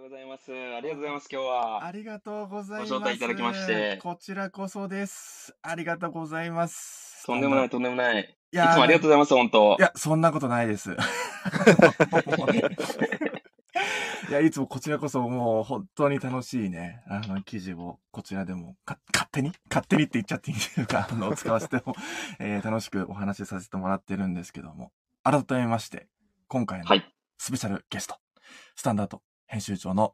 ようございます。ありがとうございます、今日は。ありがとうございます。ご招待いただきましてこちらこそです。ありがとうございます。とんでもない、とんでもない。いいやーつもありがとうございます、本当い。や、そんなことないです。いや、いつもこちらこそもう本当に楽しいね、あの、記事をこちらでもか勝手に？勝手にって言っちゃっていいんですか あの、使わせても、えー楽しくお話しさせてもらってるんですけども、改めまして、今回のはい。スペシャルゲスト、スタンダード編集長の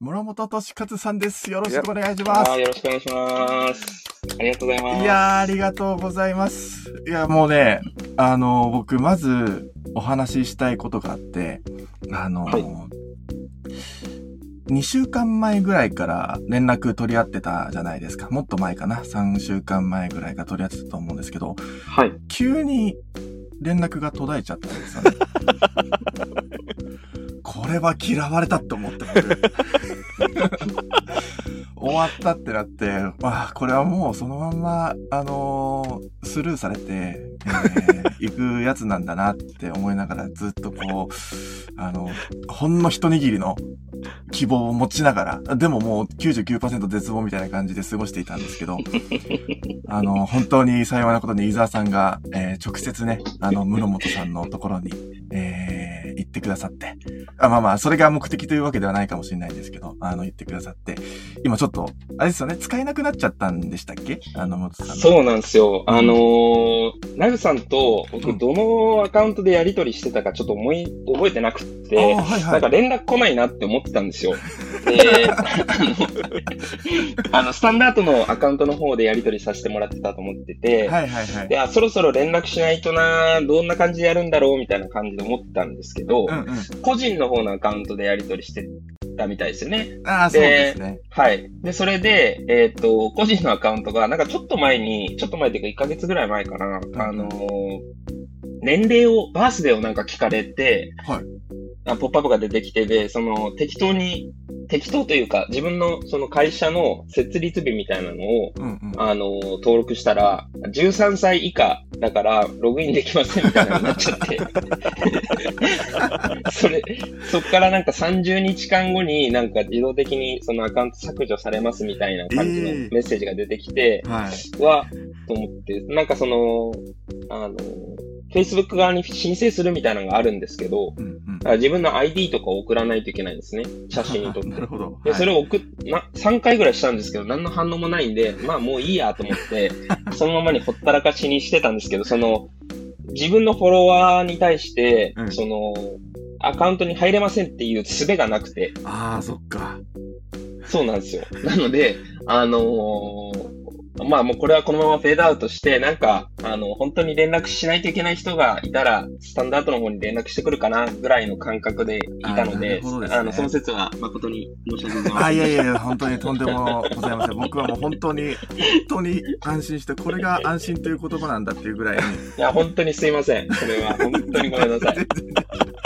室本俊和さんです。よろしくお願いしますよろしくお願いします。ありがとうございます。いやー、ありがとうございます。いや、もうね、あの、僕、まず、お話ししたいことがあって、あの、はい2週間前ぐらいから連絡取り合ってたじゃないですか。もっと前かな。3週間前ぐらいから取り合ってたと思うんですけど、はい。急に連絡が途絶えちゃったんですよね。これは嫌われたって思って僕 終わったってなって、まあ、これはもうそのまんま、あのースルーされて、えー行くやつなんだなって思いながらずっとこう、あの、ほんの一握りの希望を持ちながら、でももう99%絶望みたいな感じで過ごしていたんですけど、あの、本当に幸いなことに伊沢さんが、えー直接ね、あの、室本さんのところに、えー行ってくださって、あまあまあ、それが目的というわけではないかもしれないんですけど、あの、言ってくださって、今ちょっと、あれですよね、使えなくなっちゃったんでしたっけ？あの、元さんの。そうなんですよ。うんあのー、ナグさんとうん僕、どのアカウントでやり取りしてたかちょっと思い、覚えてなくって、はいはないんか連絡来ないなって思ってたんですよ。で、あの、あのスタンダードのアカウントの方でやり取りさせてもらってたと思ってて、はいはいはい。で、あ、そろそろ連絡しないとな、どんな感じでやるんだろうみたいな感じで思ってたんですけど、うんうん。個人の方のアカウントでやり取りしてたみたいですよね。ああ、そうですね。はい。で、それで、えっ、と、個人のアカウントが、なんかちょっと前に、ちょっと前っていうか1ヶ月ぐらい前かな、あのー年齢を、バースデーをなんか聞かれて、はいあポップアップが出てきてで、その、適当に、適当というか、自分のその会社の設立日みたいなのを、うんうん。あのー登録したら、13歳以下だから、ログインできませんみたいになっちゃって。それ、そっからなんか30日間後になんか自動的にそのアカウント削除されますみたいな感じのええメッセージが出てきて、はい。わ、と思って、なんかその、あの、Facebook 側に申請するみたいなのがあるんですけど、うんうん。あ自分の ID とかを送らないといけないんですね。写真に撮ってな。るほど。で、はいそれを送っ、な、3回ぐらいしたんですけど、何の反応もないんで、まあもういいやと思って、そのままにほったらかしにしてたんですけど、その、自分のフォロワーに対して、うんその、アカウントに入れませんっていう術がなくて、ああ、そっか。そうなんですよ。なので、あのーまあもうこれはこのままフェードアウトして、なんか、あの、本当に連絡しないといけない人がいたら、スタンダードの方に連絡してくるかな、ぐらいの感覚でいたので、るほどですねあの、その説は誠に申し訳ございません。あ、いやいやいや、本当にとんでもございません。僕はもう本当に、本当に安心して、これが安心という言葉なんだっていうぐらいに。いや、本当にすいません。それは、本当にごめんなさい。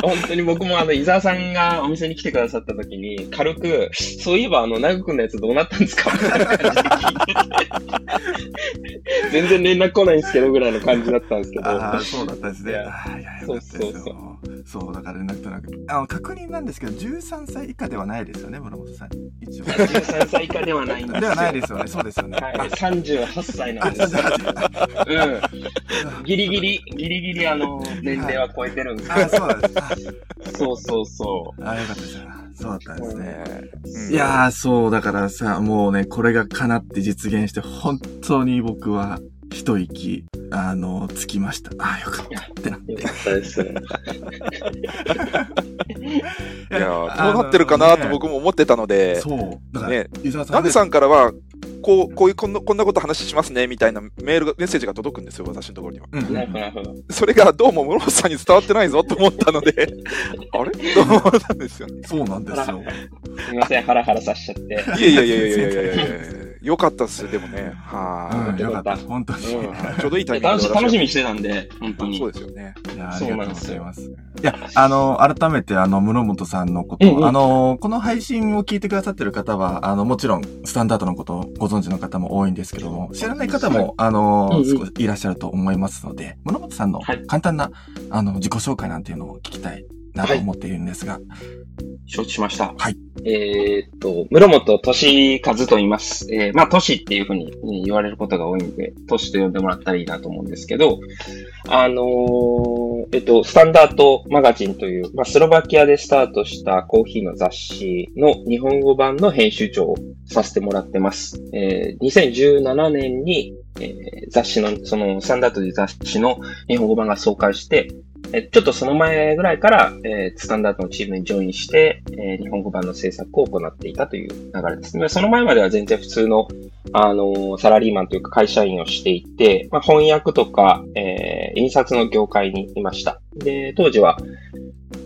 本当に僕もあの、伊沢さんがお店に来てくださった時に、軽く、そういえばあの、ナグ君のやつどうなったんですか？みたいな感じで聞いてて。全然連絡来ないんですけど、ぐらいの感じだったんですけど。ああ、そうだったですね。いやああ、いや、よかったですよ。そうそうだから連絡となく。あの、確認なんですけど、13歳以下ではないですよね、村本さん。一応。13歳以下ではないんですよ。ではないですよね、そうですよね。はい、38歳なんあ、です。38うん。ギリギリ、ギリギリあの、年齢は超えてるんですよ。あ、そうなんです。あそうそうそあ、よかったです。そうだったんですね。う。いやー、そう、だからさ、もうね、これが叶って実現して、本当に僕は一息、あの、つきました。あーよかったってなって。よかったです。いいや、どうなってるかなと僕も思ってたので、そう。だから、ね伊沢さん、さんからは、こう、こういう、こんな、こんなこと話しますね、みたいなメールが、メッセージが届くんですよ、私のところには。うん、なるほど。それが、どうも室伏さんに伝わってないぞと思ったのであれ？と思ったんですよね。そうなんですよ。すみません、ハラハラさせちゃって。いやいやいやいやいやいやいや。よかったっす、でもね。はうん、よかった。本当に。うんい。ちょうどいいタイミングで 楽し楽しみにしてたんで、本当に。そうですよね。いや、あそうりがとうごなんですよざいます。いや、あの、改めて、あの、室本さんのこと、うんうんあの、この配信を聞いてくださってる方は、あの、もちろん、スタンダードのことをご存知の方も多いんですけども、知らない方も、あの、いらっしゃると思いますので、室本さんのはい簡単な、あの、自己紹介なんていうのを聞きたいなと思っているんですが。承知しました。はい。えーっと、室本俊和と言います。えー、まあ、都市っていうふうにうん言われることが多いんで、都市と呼んでもらったらいいなと思うんですけど、あのーえっと、スタンダードマガジンという、まあ、スロバキアでスタートしたコーヒーの雑誌の日本語版の編集長をさせてもらってます。えー、2017年に、えー雑誌の、その、スタンダードという雑誌の日本語版が創刊して、えちょっとその前ぐらいから、えースタンダードのチームにジョインして、えー日本語版の制作を行っていたという流れですね。その前までは全然普通の、あのーサラリーマンというか会社員をしていて、まあ、翻訳とか、え印刷の業界にいました。で、当時は、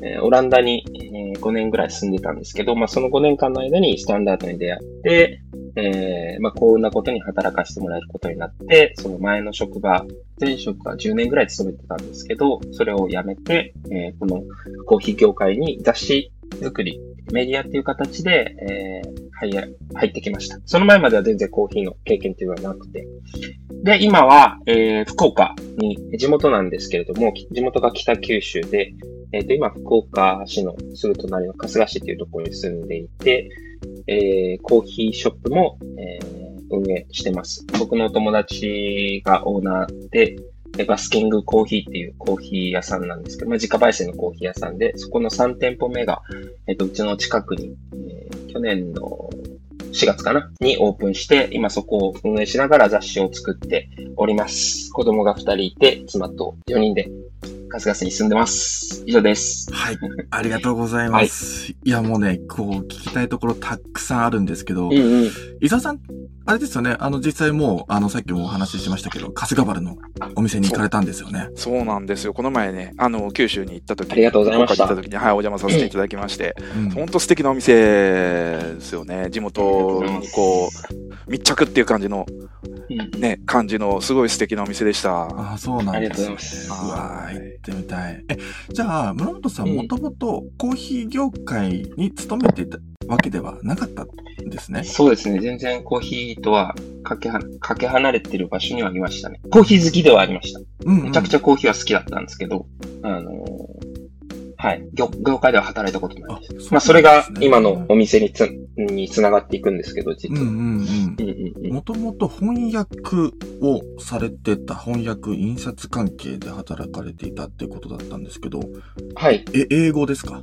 えオランダに、え5年ぐらい住んでたんですけど、まあ、その5年間の間にスタンダードに出会って、えーまあ、幸運なことに働かせてもらえることになって、その前の職場、前職は10年ぐらい勤めてたんですけど、それを辞めて、えーこのコーヒー業界に雑誌作り、メディアっていう形で、えー入や入ってきました。その前までは全然コーヒーの経験っていうのはなくて。で、今は、えー福岡に、地元なんですけれども、地元が北九州で、えっ、と、今、福岡市のすぐ隣の春日市っていうところに住んでいて、えーコーヒーショップも、えー運営してます。僕のお友達がオーナーで、バスキングコーヒーっていうコーヒー屋さんなんですけど、まあ、自家焙煎のコーヒー屋さんで、そこの3店舗目が、えっ、と、うちの近くに、えー去年の4月かな？にオープンして、今そこを運営しながら雑誌を作っております。子供が2人いて、妻と4人で、春日市に住んでます。以上です。はい。ありがとうございます。い、や、もうね、こう、聞きたいところたくさんあるんですけど、うんうん。伊沢さん、あれですよね、あの、実際もう、あの、さっきもお話ししましたけど、春日原のお店に行かれたんですよね。そうなんですよ。この前ね、あの、九州に行った時ありがとうございました行った時に、はい、お邪魔させていただきまして、うんほんと素敵なお店ですよね。地元にこう、密着っていう感じの、ね、感じの、すごい素敵なお店でした。ああ、そうなんです、ね。ありがとうございます行ってみたい。え、じゃあ、村本さんもともとコーヒー業界に勤めていたわけではなかったんですね。そうですね。全然コーヒーとはかけはかけ離れてる場所にはいましたね。コーヒー好きではありました。うん、うん。めちゃくちゃコーヒーは好きだったんですけど、あのーはい。業業界では働いたことないです。まあ、それが今のお店につ、につながっていくんですけど、実は。もともと翻訳をされてた翻訳印刷関係で働かれていたっていうことだったんですけど、はい。え、英語ですか？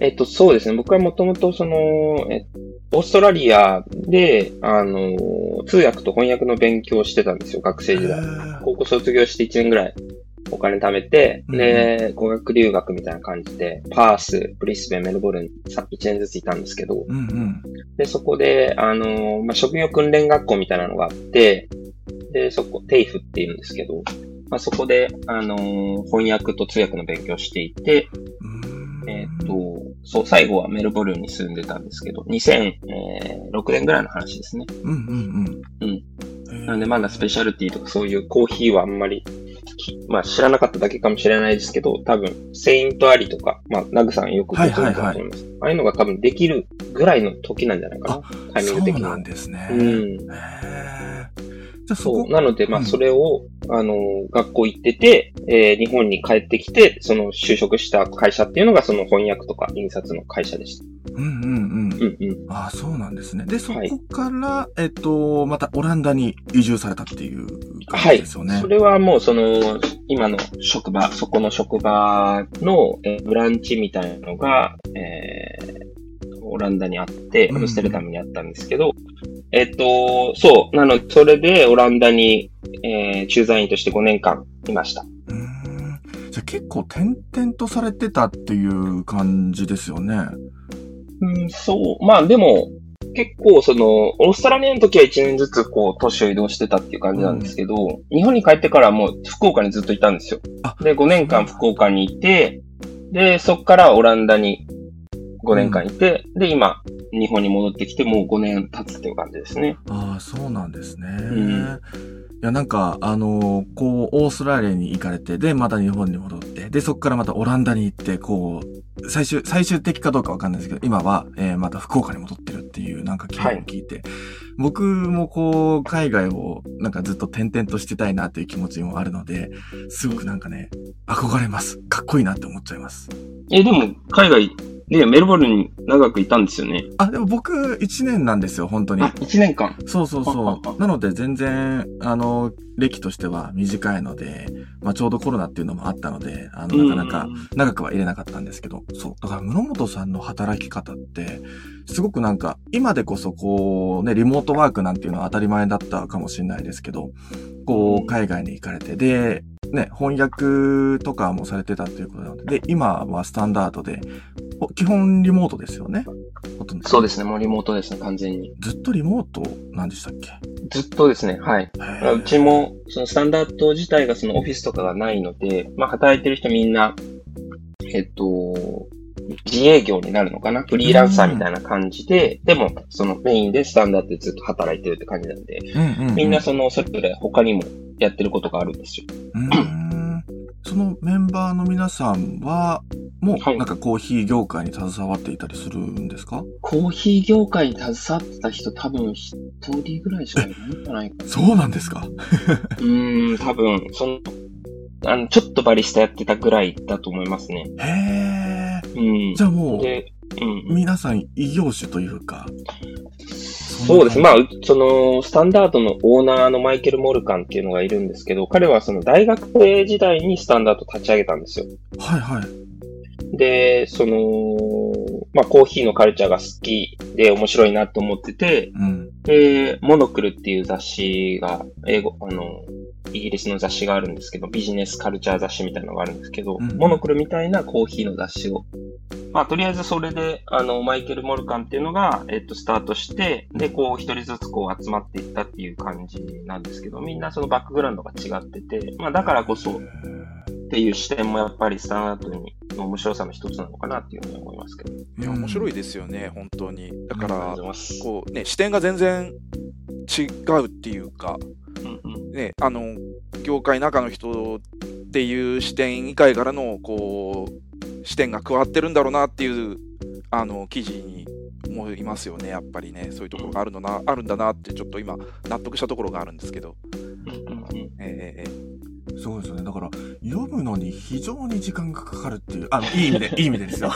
えっと、そうですね。僕はもともとその、えオーストラリアで、あのー通訳と翻訳の勉強をしてたんですよ、学生時代。高校卒業して1年ぐらいお金貯めて、うんで、語学留学みたいな感じで、パース、ブリスベン、メルボルン、さ1年ずついたんですけど、うんうん。で、そこで、あのーまあ、職業訓練学校みたいなのがあって、で、そこ、テイフって言うんですけど、まあ、そこで、あのー翻訳と通訳の勉強をしていて、えっ、と、そう、最後はメルボルンに住んでたんですけど、2006年ぐらいの話ですね。うんうんうん。うんえー。なんでまだスペシャルティとかそういうコーヒーはあんまりき、まあ知らなかっただけかもしれないですけど、多分、セイントアリとか、まあ、ナグさんよくご存知だと思います。ああいうのが多分できるぐらいの時なんじゃないかな。タイミング的にはそうなん。ですね。うん。じゃあそう。なので、まあ、うんそれを、あの、学校行ってて、えー日本に帰ってきて、その就職した会社っていうのが、その翻訳とか印刷の会社でした。うんうんうん。うんうん。ああ、そうなんですね。で、そはいこから、えっと、またオランダに移住されたっていうはい。感じですよね。それはもう、その、今の職場、そこの職場の、えーブランチみたいなのが、えーオランダにあって、うんアムステルダムにあったんですけど、えっと、そう、なので、それでオランダに、えー駐在員として5年間いました。う。じゃあ結構転々とされてたっていう感じですよね。うん、そう。まあでも、結構その、オーストラリアの時は1年ずつこう、都市を移動してたっていう感じなんですけど、日本に帰ってからはもう福岡にずっといたんですよあ。で、5年間福岡にいて、で、そっからオランダに5年間いて、で、今、日本に戻ってきてもう5年経つっていう感じですね。ああ、そうなんですね。んいや、なんか、あのーこう、オーストラリアに行かれて、で、また日本に戻って、で、そこからまたオランダに行って、こう、最終、最終的かどうかわかんないですけど、今は、えーまた福岡に戻ってるっていう、なんか聞いて、僕もこう、海外を、なんかずっと転々としてたいなっていう気持ちもあるので、すごくなんかね、憧れます。かっこいいなって思っちゃいます。え、でも、海外、で、メルボルンに長くいたんですよね。あ、でも僕1年なんですよ、本当に。あ、1年間。そうそうそう。なので全然、あの、歴としては短いので、まあちょうどコロナっていうのもあったので、あの、なかなか長くは入れなかったんですけど、そう。だから、室本さんの働き方って、すごくなんか、今でこそこう、ね、リモートワークなんていうのは当たり前だったかもしれないですけど、こうんう、海外に行かれて、で、ね、翻訳とかもされてたということなので、で、今はスタンダードで、お基本リモートですよね？そうですね、もうリモートですね、完全に。ずっとリモートなんでしたっけ？ずっとですね、はい。うちも、そのスタンダード自体がそのオフィスとかがないので、まあ働いてる人みんな、えっと、自営業になるのかな？フリーランサーみたいな感じで、でも、そのメインでスタンダードでずっと働いてるって感じなんで、うんうんうんみんなその、それぞれ他にもやってることがあるんですよ。うーんそのメンバーの皆さんは、もう、はいなんかコーヒー業界に携わっていたりするんですか？コーヒー業界に携わってた人多分一人ぐらいしかいないんじゃないかな。そうなんですか？うーん、多分、その、あの、ちょっとバリスタやってたぐらいだと思いますね。へえ。うん。じゃあもう、で、うん。皆さん異業種というか。そうです。まあ、うその、スタンダードのオーナーのマイケル・モルカンっていうのがいるんですけど、彼はその大学生時代にスタンダード立ち上げたんですよ。はいはい。で、その、まあ、コーヒーのカルチャーが好きで面白いなと思ってて、うん。で、モノクルっていう雑誌が、英語、あの、イギリスの雑誌があるんですけど、ビジネスカルチャー雑誌みたいなのがあるんですけど、うんモノクルみたいなコーヒーの雑誌を。まあ、とりあえずそれで、あの、マイケル・モルカンっていうのが、えっと、スタートして、で、こう、一人ずつこう集まっていったっていう感じなんですけど、みんなそのバックグラウンドが違ってて、まあ、だからこそっていう視点もやっぱりスタンダードに、の面白さの一つなのかなっていうふうに思いますけど。いや、面白いですよね、本当に。だから。こうね、視点が全然違うっていうか、ね、あの、業界中の人っていう視点以外からの、こう、視点が加わってるんだろうなっていう、あの、記事に思いますよね、やっぱりね。そういうところがあるのな、あるんだなって、ちょっと今、納得したところがあるんですけど。うんうんうんえええそうですよね。だから、読むのに非常に時間がかかるっていう、あの、いい意味で、いい意味でですよ。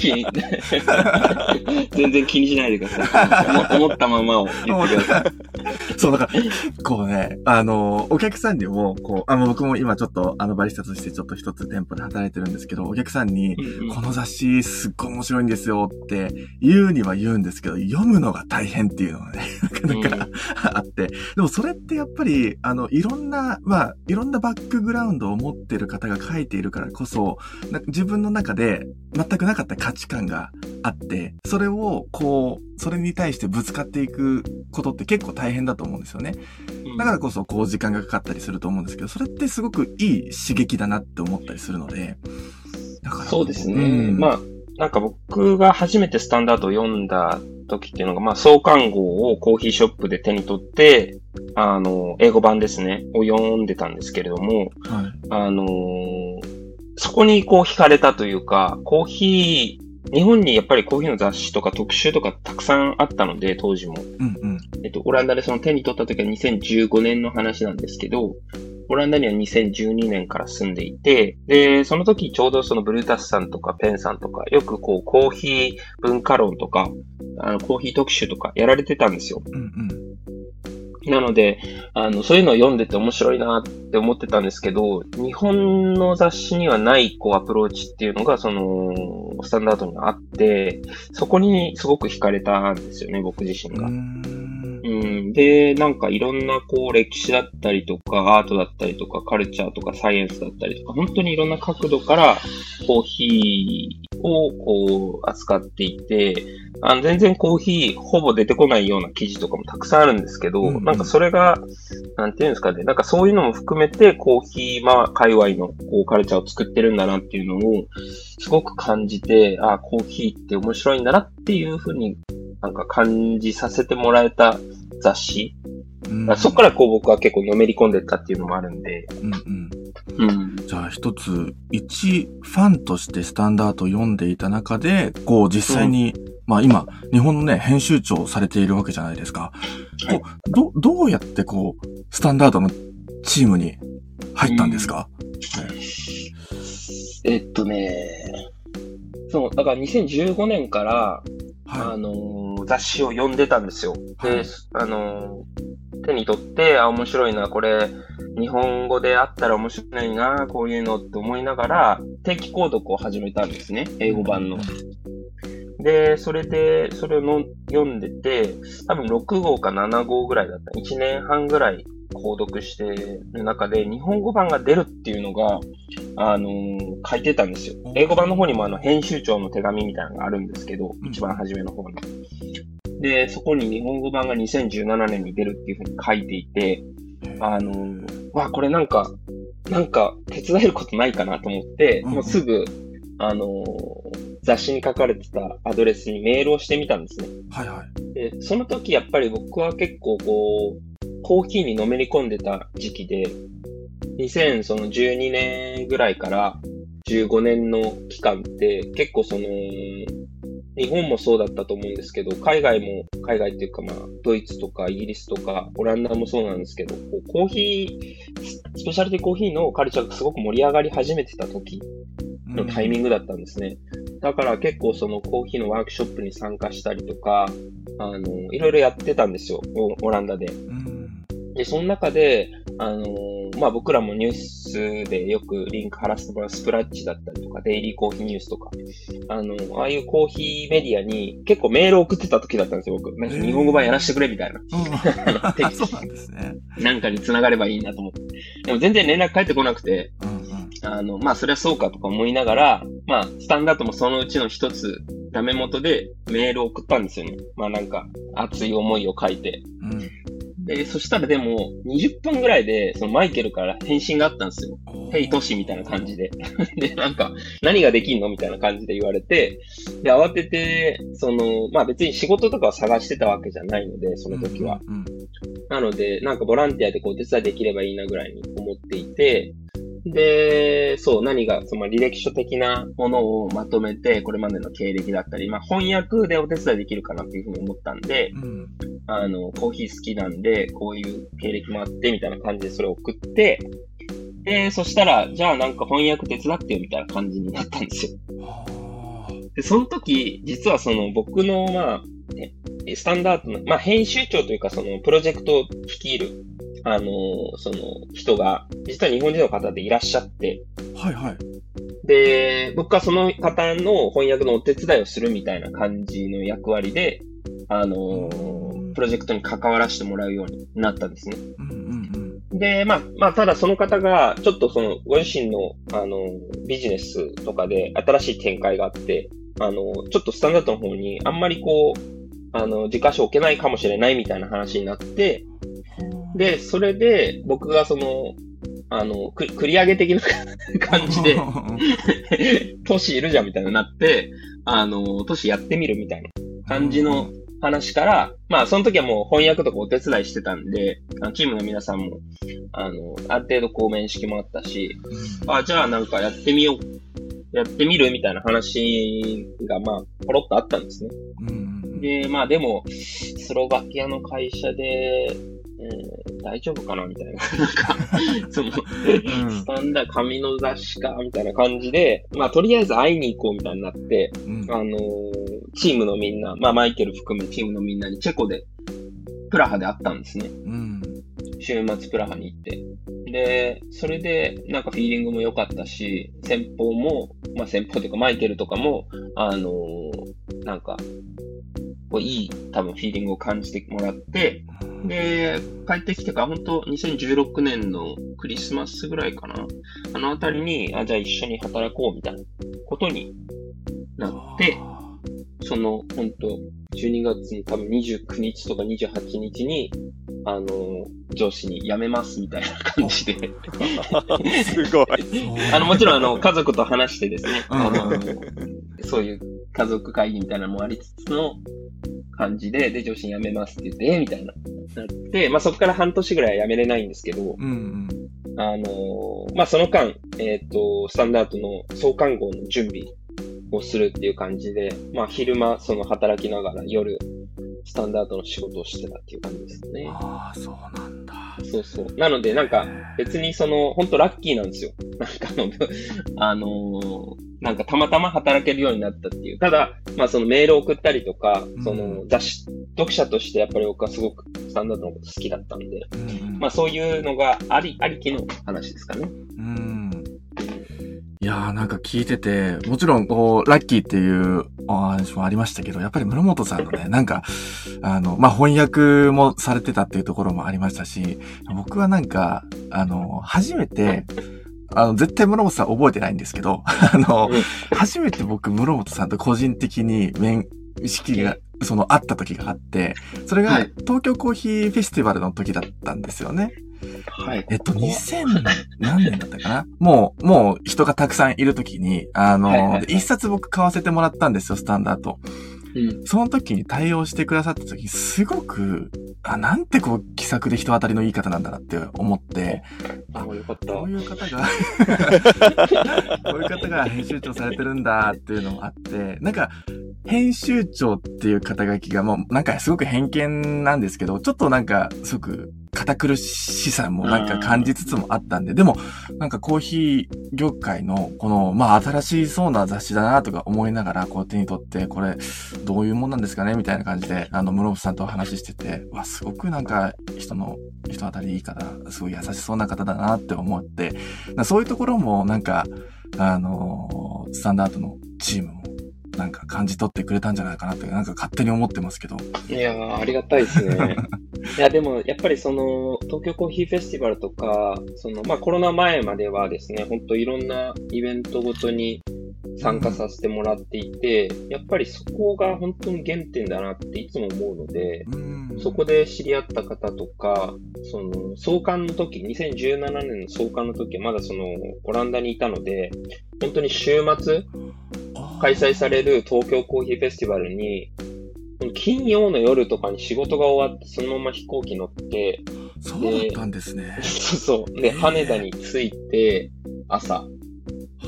気 全然気にしないでください。思思ったままを言ってください。そう、だから、こうね、あの、お客さんにも、こう、あの、僕も今ちょっと、あの、バリスタとしてちょっと一つ店舗で働いてるんですけど、お客さんに、この雑誌すっごい面白いんですよって言うには言うんですけど、読むのが大変っていうのがね、なかなかあって。でもそれってやっぱり、あの、いろんな、まあ、いろんなバックグラウンドを持ってる方が書いているからこそ、な自分の中で全くなかった価値観があって、それを、こう、それに対してぶつかっていくことって結構大変だと思うんですよね。だからこそ、こう、時間がかかったりすると思うんですけど、それってすごくいい刺激だなって思ったりするので、だから。そうですね。うんまあ、なんか僕が初めてスタンダードを読んだ時っていうのが、まあ、創刊号をコーヒーショップで手に取って、あの、英語版ですね、を読んでたんですけれども、はい。あのーそこにこう惹かれたというか、コーヒー、日本にやっぱりコーヒーの雑誌とか特集とかたくさんあったので、当時も。うんうん。えっと、オランダでその手に取った時は2015年の話なんですけど、オランダには2012年から住んでいて、で、その時ちょうどそのブルータスさんとかペンさんとか、よくこうコーヒー文化論とか、あのコーヒー特集とかやられてたんですよ。うんうん。なので、あの、そういうのを読んでて面白いなって思ってたんですけど、日本の雑誌にはない、こう、アプローチっていうのが、その、スタンダードにあって、そこにすごく惹かれたんですよね、僕自身が。うん。で、なんかいろんなこう歴史だったりとか、アートだったりとか、カルチャーとかサイエンスだったりとか、本当にいろんな角度からコーヒーをこう扱っていて、あの全然コーヒーほぼ出てこないような記事とかもたくさんあるんですけど、うんうんなんかそれが、なんていうんですかね、なんかそういうのも含めてコーヒーまあ界隈のこうカルチャーを作ってるんだなっていうのをすごく感じて、あコーヒーって面白いんだなっていうふうになんか感じさせてもらえた雑誌。うんそこからこう僕は結構のめり込んでったっていうのもあるんで。うんうん。うん。じゃあ一つ、一ファンとしてスタンダードを読んでいた中で、こう実際に、まあ今、日本のね、編集長をされているわけじゃないですか。ど、どうやってこう、スタンダードのチームに入ったんですか、えっとね、そう、だから2015年から、あはのー雑誌を読んでたんですよ。で、はい。あのー手に取って、あ、面白いな、これ、日本語であったら面白いな、こういうのって思いながら、定期購読を始めたんですね、英語版の。で、それで、それをの読んでて、多分6号か7号ぐらいだった。1年半ぐらい購読してる中で、日本語版が出るっていうのが、あのー書いてたんですよ。英語版の方にもあの、編集長の手紙みたいなのがあるんですけど、うん一番初めの方に。で、そこに日本語版が2017年に出るっていうふうに書いていて、あのーわ、これなんか、なんか手伝えることないかなと思って、うんもうすぐ、あのー雑誌に書かれてたアドレスにメールをしてみたんですね。はいはい。で、その時やっぱり僕は結構こう、コーヒーにのめり込んでた時期で、2012年ぐらいから15年の期間って結構その、日本もそうだったと思うんですけど、海外も、海外っていうかまあ、ドイツとかイギリスとかオランダもそうなんですけど、こうコーヒー、スペシャリティコーヒーのカルチャーがすごく盛り上がり始めてた時のタイミングだったんですね。だから結構そのコーヒーのワークショップに参加したりとか、あの、いろいろやってたんですよ、オオランダで。うん。で、その中で、あのーまあ、僕らもニュースでよくリンク貼らせてもらうスプラッチだったりとか、デイリーコーヒーニュースとか、あのああいうコーヒーメディアに結構メールを送ってた時だったんですよ、僕。なんか日本語版やらせてくれみたいな。うん。そうなんですね。なんかに繋がればいいなと思って。でも全然連絡返ってこなくて、うんうん。あの、まあ、それはそうかとか思いながら、まあ、スタンダードもそのうちの一つ、ダメ元でメールを送ったんですよね。まあ、なんか、熱い思いを書いて。うん。で、そしたらでも、20分ぐらいで、そのマイケルから返信があったんですよ。ヘイトシみたいな感じで。で、なんか、何ができんのみたいな感じで言われて、で、慌てて、その、まあ別に仕事とかを探してたわけじゃないので、その時は。うんうん。なので、なんかボランティアでこう手伝いできればいいなぐらいに思っていて、で、そう、何が、その履歴書的なものをまとめて、これまでの経歴だったり、まあ翻訳でお手伝いできるかなっていうふうに思ったんで、うん。あの、コーヒー好きなんで、こういう経歴もあって、みたいな感じでそれを送って、で、そしたら、じゃあなんか翻訳手伝ってよ、みたいな感じになったんですよ。あで、その時、実はその僕の、まあ、えスタンダードの、まあ、編集長というか、その、プロジェクトを率いる、あの、その人が、実は日本人の方でいらっしゃって、ーはいはい。で、僕はその方の翻訳のお手伝いをするみたいな感じの役割で、あの、プロジェクトに関わらせてもらうようになったんですね。うんうんうん。で、まあ、まあ、ただその方が、ちょっとその、ご自身の、あの、ビジネスとかで新しい展開があって、あの、ちょっとスタンダードの方に、あんまりこう、あの、自家所置けないかもしれないみたいな話になって、で、それで、僕がその、あの、く繰り上げ的な 感じで、トシいるじゃんみたいになって、あの、トシやってみるみたいな感じの話から、まあ、その時はもう翻訳とかお手伝いしてたんで、あのチームの皆さんも、あの、ある程度こう面識もあったし、あ、じゃあなんかやってみよう、やってみるみたいな話が、まあ、ポロッとあったんですね。で、まあでも、スロバキアの会社で、うん、大丈夫かなみたいな。なんか、その、スタンダード紙の雑誌かみたいな感じで、まあとりあえず会いに行こうみたいになって、うんあのーチームのみんな、まあマイケル含めチームのみんなにチェコで、プラハで会ったんですね。うん週末プラハに行って。で、それで、なんかフィーリングも良かったし、先方も、まあ先方というかマイケルとかも、あのーなんか、こういい多分フィーリングを感じてもらって、で、帰ってきてから、本当2016年のクリスマスぐらいかな。あのあたりに、あ、じゃあ一緒に働こうみたいなことになって、その、本当12月の多分29日とか28日に、あの、上司に辞めますみたいな感じで。すごい。あの、もちろんあの、家族と話してですね、うんあの、そういう家族会議みたいなのもありつつの感じで、で、上司に辞めますって言って、えみたいな。なって、まあそこから半年ぐらいは辞めれないんですけど、うんあのーまあ、その間、えっ、と、スタンダードの創刊号の準備をするっていう感じで、まあ、昼間、その働きながら夜、スタンダードの仕事をしてたっていう感じですね。ああ、そうなんだ。そうそう。なので、なんか、別にその、本当ラッキーなんですよ。なんかあの、あのーなんかたまたま働けるようになったっていう。ただ、まあそのメールを送ったりとか、うんその雑誌、読者としてやっぱり僕はすごくスタンダードのこと好きだったんで、んまあそういうのがあり、ありきの話ですかね。うん。いやーなんか聞いてて、もちろんこう、ラッキーっていうお話もありましたけど、やっぱり室本さんのね、なんか、あの、まあ、翻訳もされてたっていうところもありましたし、僕はなんか、あの、初めて、あの、絶対室本さん覚えてないんですけど、あの、うん。初めて僕、室本さんと個人的に面識が、その、あった時があって、それがはい、東京コーヒーフェスティバルの時だったんですよね。はい。えっと、2000何年だったかな？もう、もう人がたくさんいるときに、あの、はいはいはいで一冊僕買わせてもらったんですよ、スタンダード。うん。その時に対応してくださった時、すごく、あ、なんてこう、気さくで人当たりのいい方なんだなって思って、あ、よかった。こういう方が、こういう方が編集長されてるんだっていうのもあって、なんか、編集長っていう肩書きがもうなんかすごく偏見なんですけど、ちょっとなんかすごく堅苦しさもなんか感じつつもあったんで、でもなんかコーヒー業界のこのまあ新しそうな雑誌だなとか思いながらこう手に取ってこれどういうもんなんですかねみたいな感じであの室伏さんとお話ししてて、わ、すごくなんか人の人当たりいい方、すごい優しそうな方だなって思って、そういうところもなんかあのスタンダードのチームもなんか感じ取ってくれたんじゃないかなって、なんか勝手に思ってますけど。いやー、ありがたいですね。いや、でも、やっぱりその、東京コーヒーフェスティバルとか、その、まあ、コロナ前まではですね、本当いろんなイベントごとに参加させてもらっていて、やっぱりそこが本当に原点だなっていつも思うので、うんそこで知り合った方とか、その、創刊の時、2017年の創刊の時はまだその、オランダにいたので、本当に週末、開催される東京コーヒーフェスティバルに、金曜の夜とかに仕事が終わって、そのまま飛行機乗って、そうだったんですね。そうそう。で、羽田に着いて、朝。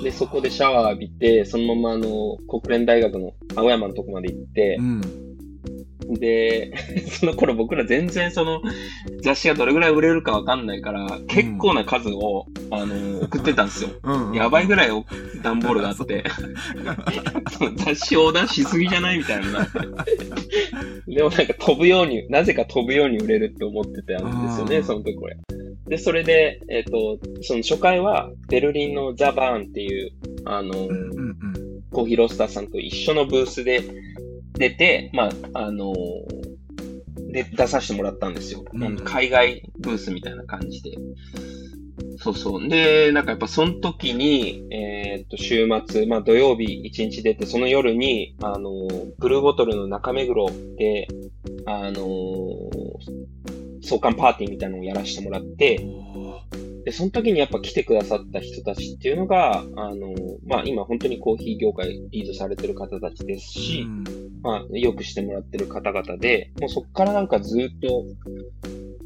で、そこでシャワー浴びて、そのままあの、国連大学の青山のとこまで行ってう、ん。で、その頃僕ら全然その雑誌がどれぐらい売れるかわかんないから、結構な数を、あの、送ってたんですよ。うん、やばいぐらい段ボールがあって、雑誌横断しすぎじゃないみたいになって。でもなんか飛ぶように、なぜか飛ぶように売れるって思ってたんですよね、うんその時これ。で、それで、えっ、と、その初回は、ベルリンのザ・バーンっていう、あの、うんうんうん。コーヒーロースターさんと一緒のブースで出て、まあ、あので、出させてもらったんですよ。うん海外ブースみたいな感じで。そうそう。で、なんかやっぱその時に、えーっと、週末、まあ土曜日一日出て、その夜に、あのブルーボトルの中目黒で、あの創刊パーティーみたいなのをやらせてもらって、で、その時にやっぱ来てくださった人たちっていうのが、あの、まあ今本当にコーヒー業界リードされてる方たちですし、うんまあよくしてもらってる方々で、もうそっからなんかずっと、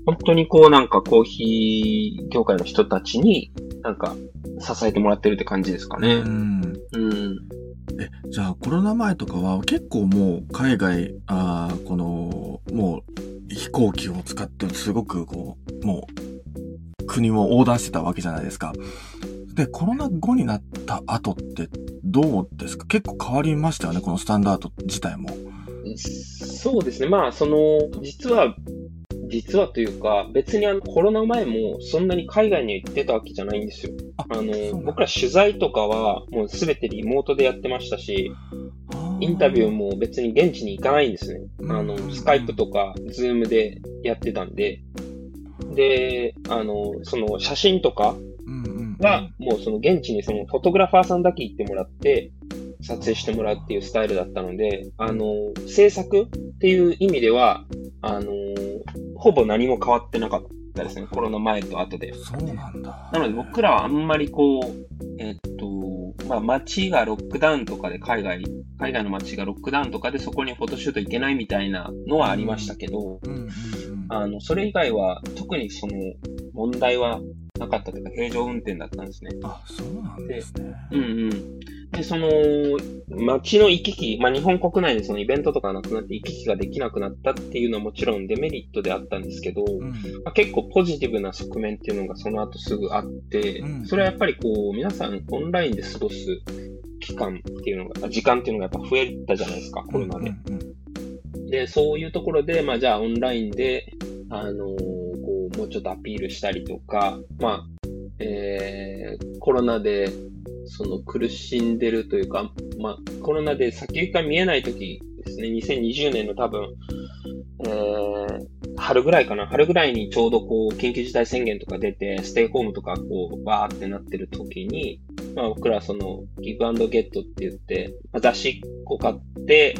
本当にこうなんかコーヒー業界の人たちになんか支えてもらってるって感じですかね。うん。うん。え、じゃあコロナ前とかは結構もう海外、あーこの、もう飛行機を使ってすごくこう、もう国を横断してたわけじゃないですか。で、コロナ後になった後ってどうですか？結構変わりましたよね、このスタンダード自体も。そうですね。まあその、実は、実はというか、別にあのコロナ前もそんなに海外に行ってたわけじゃないんですよ。ああの僕ら取材とかはもうすべてリモートでやってましたし、インタビューも別に現地に行かないんですね。うんあの、スカイプとか、ズームでやってたんで。で、あの、その写真とかは、もうその現地にそのフォトグラファーさんだけ行ってもらって、撮影してもらうっていうスタイルだったので、あの、制作っていう意味では、あの、ほぼ何も変わってなかったですね。コロナ前と後で。そうなんだ。なので僕らはあんまりこう、えっと、まあ街がロックダウンとかで海外、海外の街がロックダウンとかでそこにフォトシュート行けないみたいなのはありましたけど、あの、それ以外は特にその問題はなかったというか、平常運転だったんですね。あ、そうなんですね。うんうん。で、その、街の行き来、まあ、日本国内でそのイベントとかなくなって行き来ができなくなったっていうのはもちろんデメリットであったんですけど、うん。まあ、結構ポジティブな側面っていうのがその後すぐあって、うんそれはやっぱりこう、皆さんオンラインで過ごす期間っていうのが、時間っていうのがやっぱ増えたじゃないですか、コロナで。うんうんで、そういうところで、まあじゃあオンラインで、あのーこう、もうちょっとアピールしたりとか、まあ、えー、コロナで、その苦しんでるというか、まあ、コロナで先行きが見えない時ですね、2020年の多分、えー、春ぐらいかな、春ぐらいにちょうどこう、緊急事態宣言とか出て、ステイホームとかこう、バーってなってる時に、まあ僕らその、ギブアンドゲットって言って、まあ、雑誌を買って、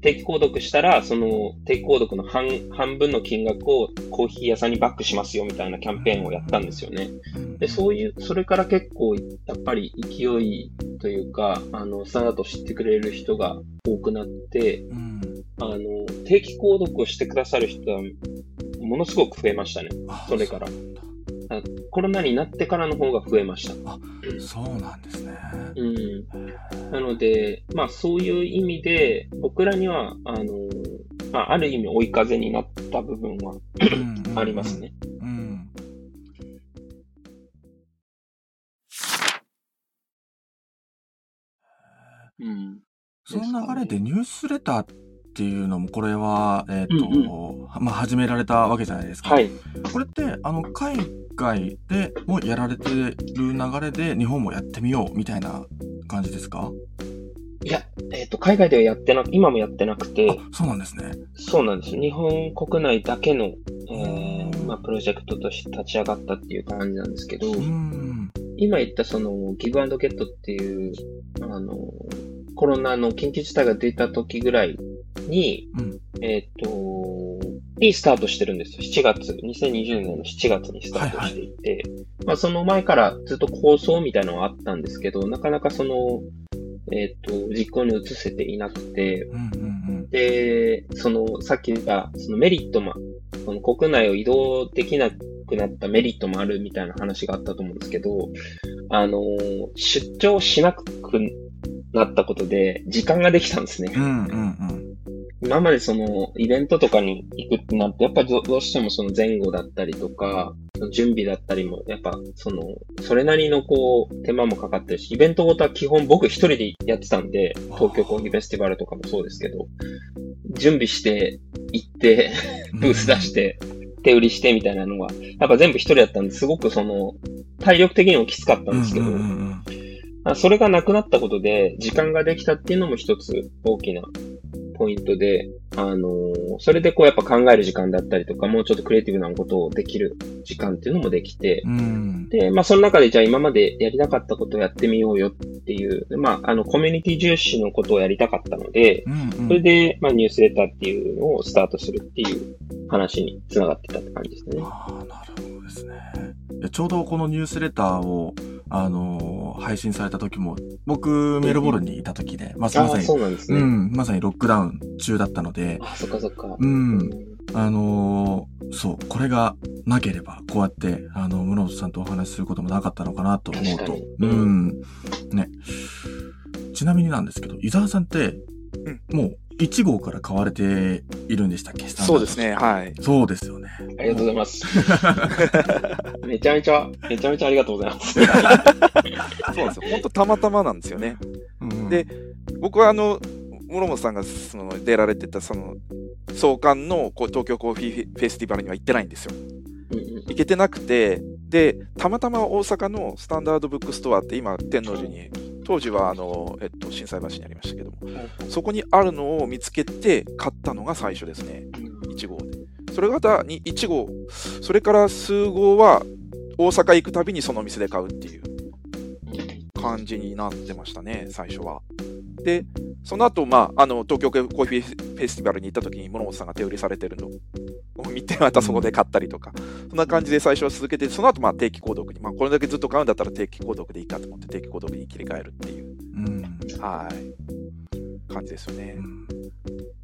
定期購読したら、その定期購読の半半分の金額をコーヒー屋さんにバックしますよみたいなキャンペーンをやったんですよね。うんで、そういう、それから結構、やっぱり勢いというか、あの、スタンダードを知ってくれる人が多くなって、うん。あの、定期購読をしてくださる人は、ものすごく増えましたね。あそれからコロナになってからの方が増えました。そうなんですね。うん。なので、まあそういう意味で、僕らには、あの、まあ、ある意味追い風になった部分はありますね。うん。うん。その流れでニュースレターっていうのも、これは、えっ、と、うんまあ、始められたわけじゃないですか。はい。これって、あの、海外でもやられてる流れで、日本もやってみようみたいな感じですか？いや、えっ、と、海外ではやってなく、今もやってなくて、あ、そうなんですね。そうなんです。日本国内だけの、えうんー、まあ、プロジェクトとして立ち上がったっていう感じなんですけど、うん。今言ったその、ギブアンドゲットっていう、あの、コロナの緊急事態が出た時ぐらいに、うんえっ、と、にスタートしてるんですよ。7月、2020年の7月にスタートしていて、まあその前からずっと構想みたいなのはあったんですけど、なかなかその、えっ、と、実行に移せていなくて、うんうんで、その、さっき言った、そのメリットも、その国内を移動できなくなったメリットもあるみたいな話があったと思うんですけど、あの、出張しなくなったことで、時間ができたんですねうん。。うんうんうん。今までその、イベントとかに行くってなると、やっぱりどどうしてもその前後だったりとか、準備だったりも、やっぱその、それなりのこう、手間もかかってるし、イベントごとは基本僕一人でやってたんで、東京コーヒーフェスティバルとかもそうですけど、準備して、行って、ブース出して、手売りしてみたいなのは、やっぱ全部一人だったんで、すごくその、体力的にもきつかったんですけど、うんうんうん。あそれがなくなったことで、時間ができたっていうのも一つ大きなポイントで、あのーそれでこうやっぱ考える時間だったりとか、もうちょっとクリエイティブなことをできる時間っていうのもできて、うん。で、まあその中でじゃあ今までやりたかったことをやってみようよっていう、まああのコミュニティ重視のことをやりたかったので、うんうんそれで、まあニュースレターっていうのをスタートするっていう話につながってたって感じですね。ああ、なるほどですね。ちょうどこのニュースレターを、あのー配信された時も、僕、メルボルンにいた時で、まあ、まさに、そうなんですね。うん、まさにロックダウン中だったので、あそっかそっか。うん、あのーそう、これがなければ、こうやって、あの、室本さんとお話しすることもなかったのかなと思うと。ううんん。ね。ちなみになんですけど、伊沢さんって、もう1号から買われているんでしたっけ？そうですね、はい。そうですよね。ありがとうございます。めちゃめちゃ、めちゃめちゃありがとうございます。そうなんですよ。本当たまたまなんですよね。うんで僕はあの、諸本さんがその出られてたその創刊のこう東京コーヒーフェスティバルには行ってないんですよ。うんうん行けてなくて、で、たまたま大阪のスタンダードブックストアって今、天王寺に、当時はあの、えっと、心斎橋にありましたけども、そこにあるのを見つけて買ったのが最初ですね。1号で。それがまたに1号、それから数号は大阪行くたびにその店で買うっていう感じになってましたね、最初は。で、その後、まあ、あの、東京コーヒーフェスティバルに行った時に、諸本さんが手売りされてるの。を見て、またそこで買ったりとか、そんな感じで最初は続けて、その後、まあ、定期購読に、まあ、これだけずっと買うんだったら定期購読でいいかと思って、定期購読に切り替えるっていう、はい、感じですよね。う。ん。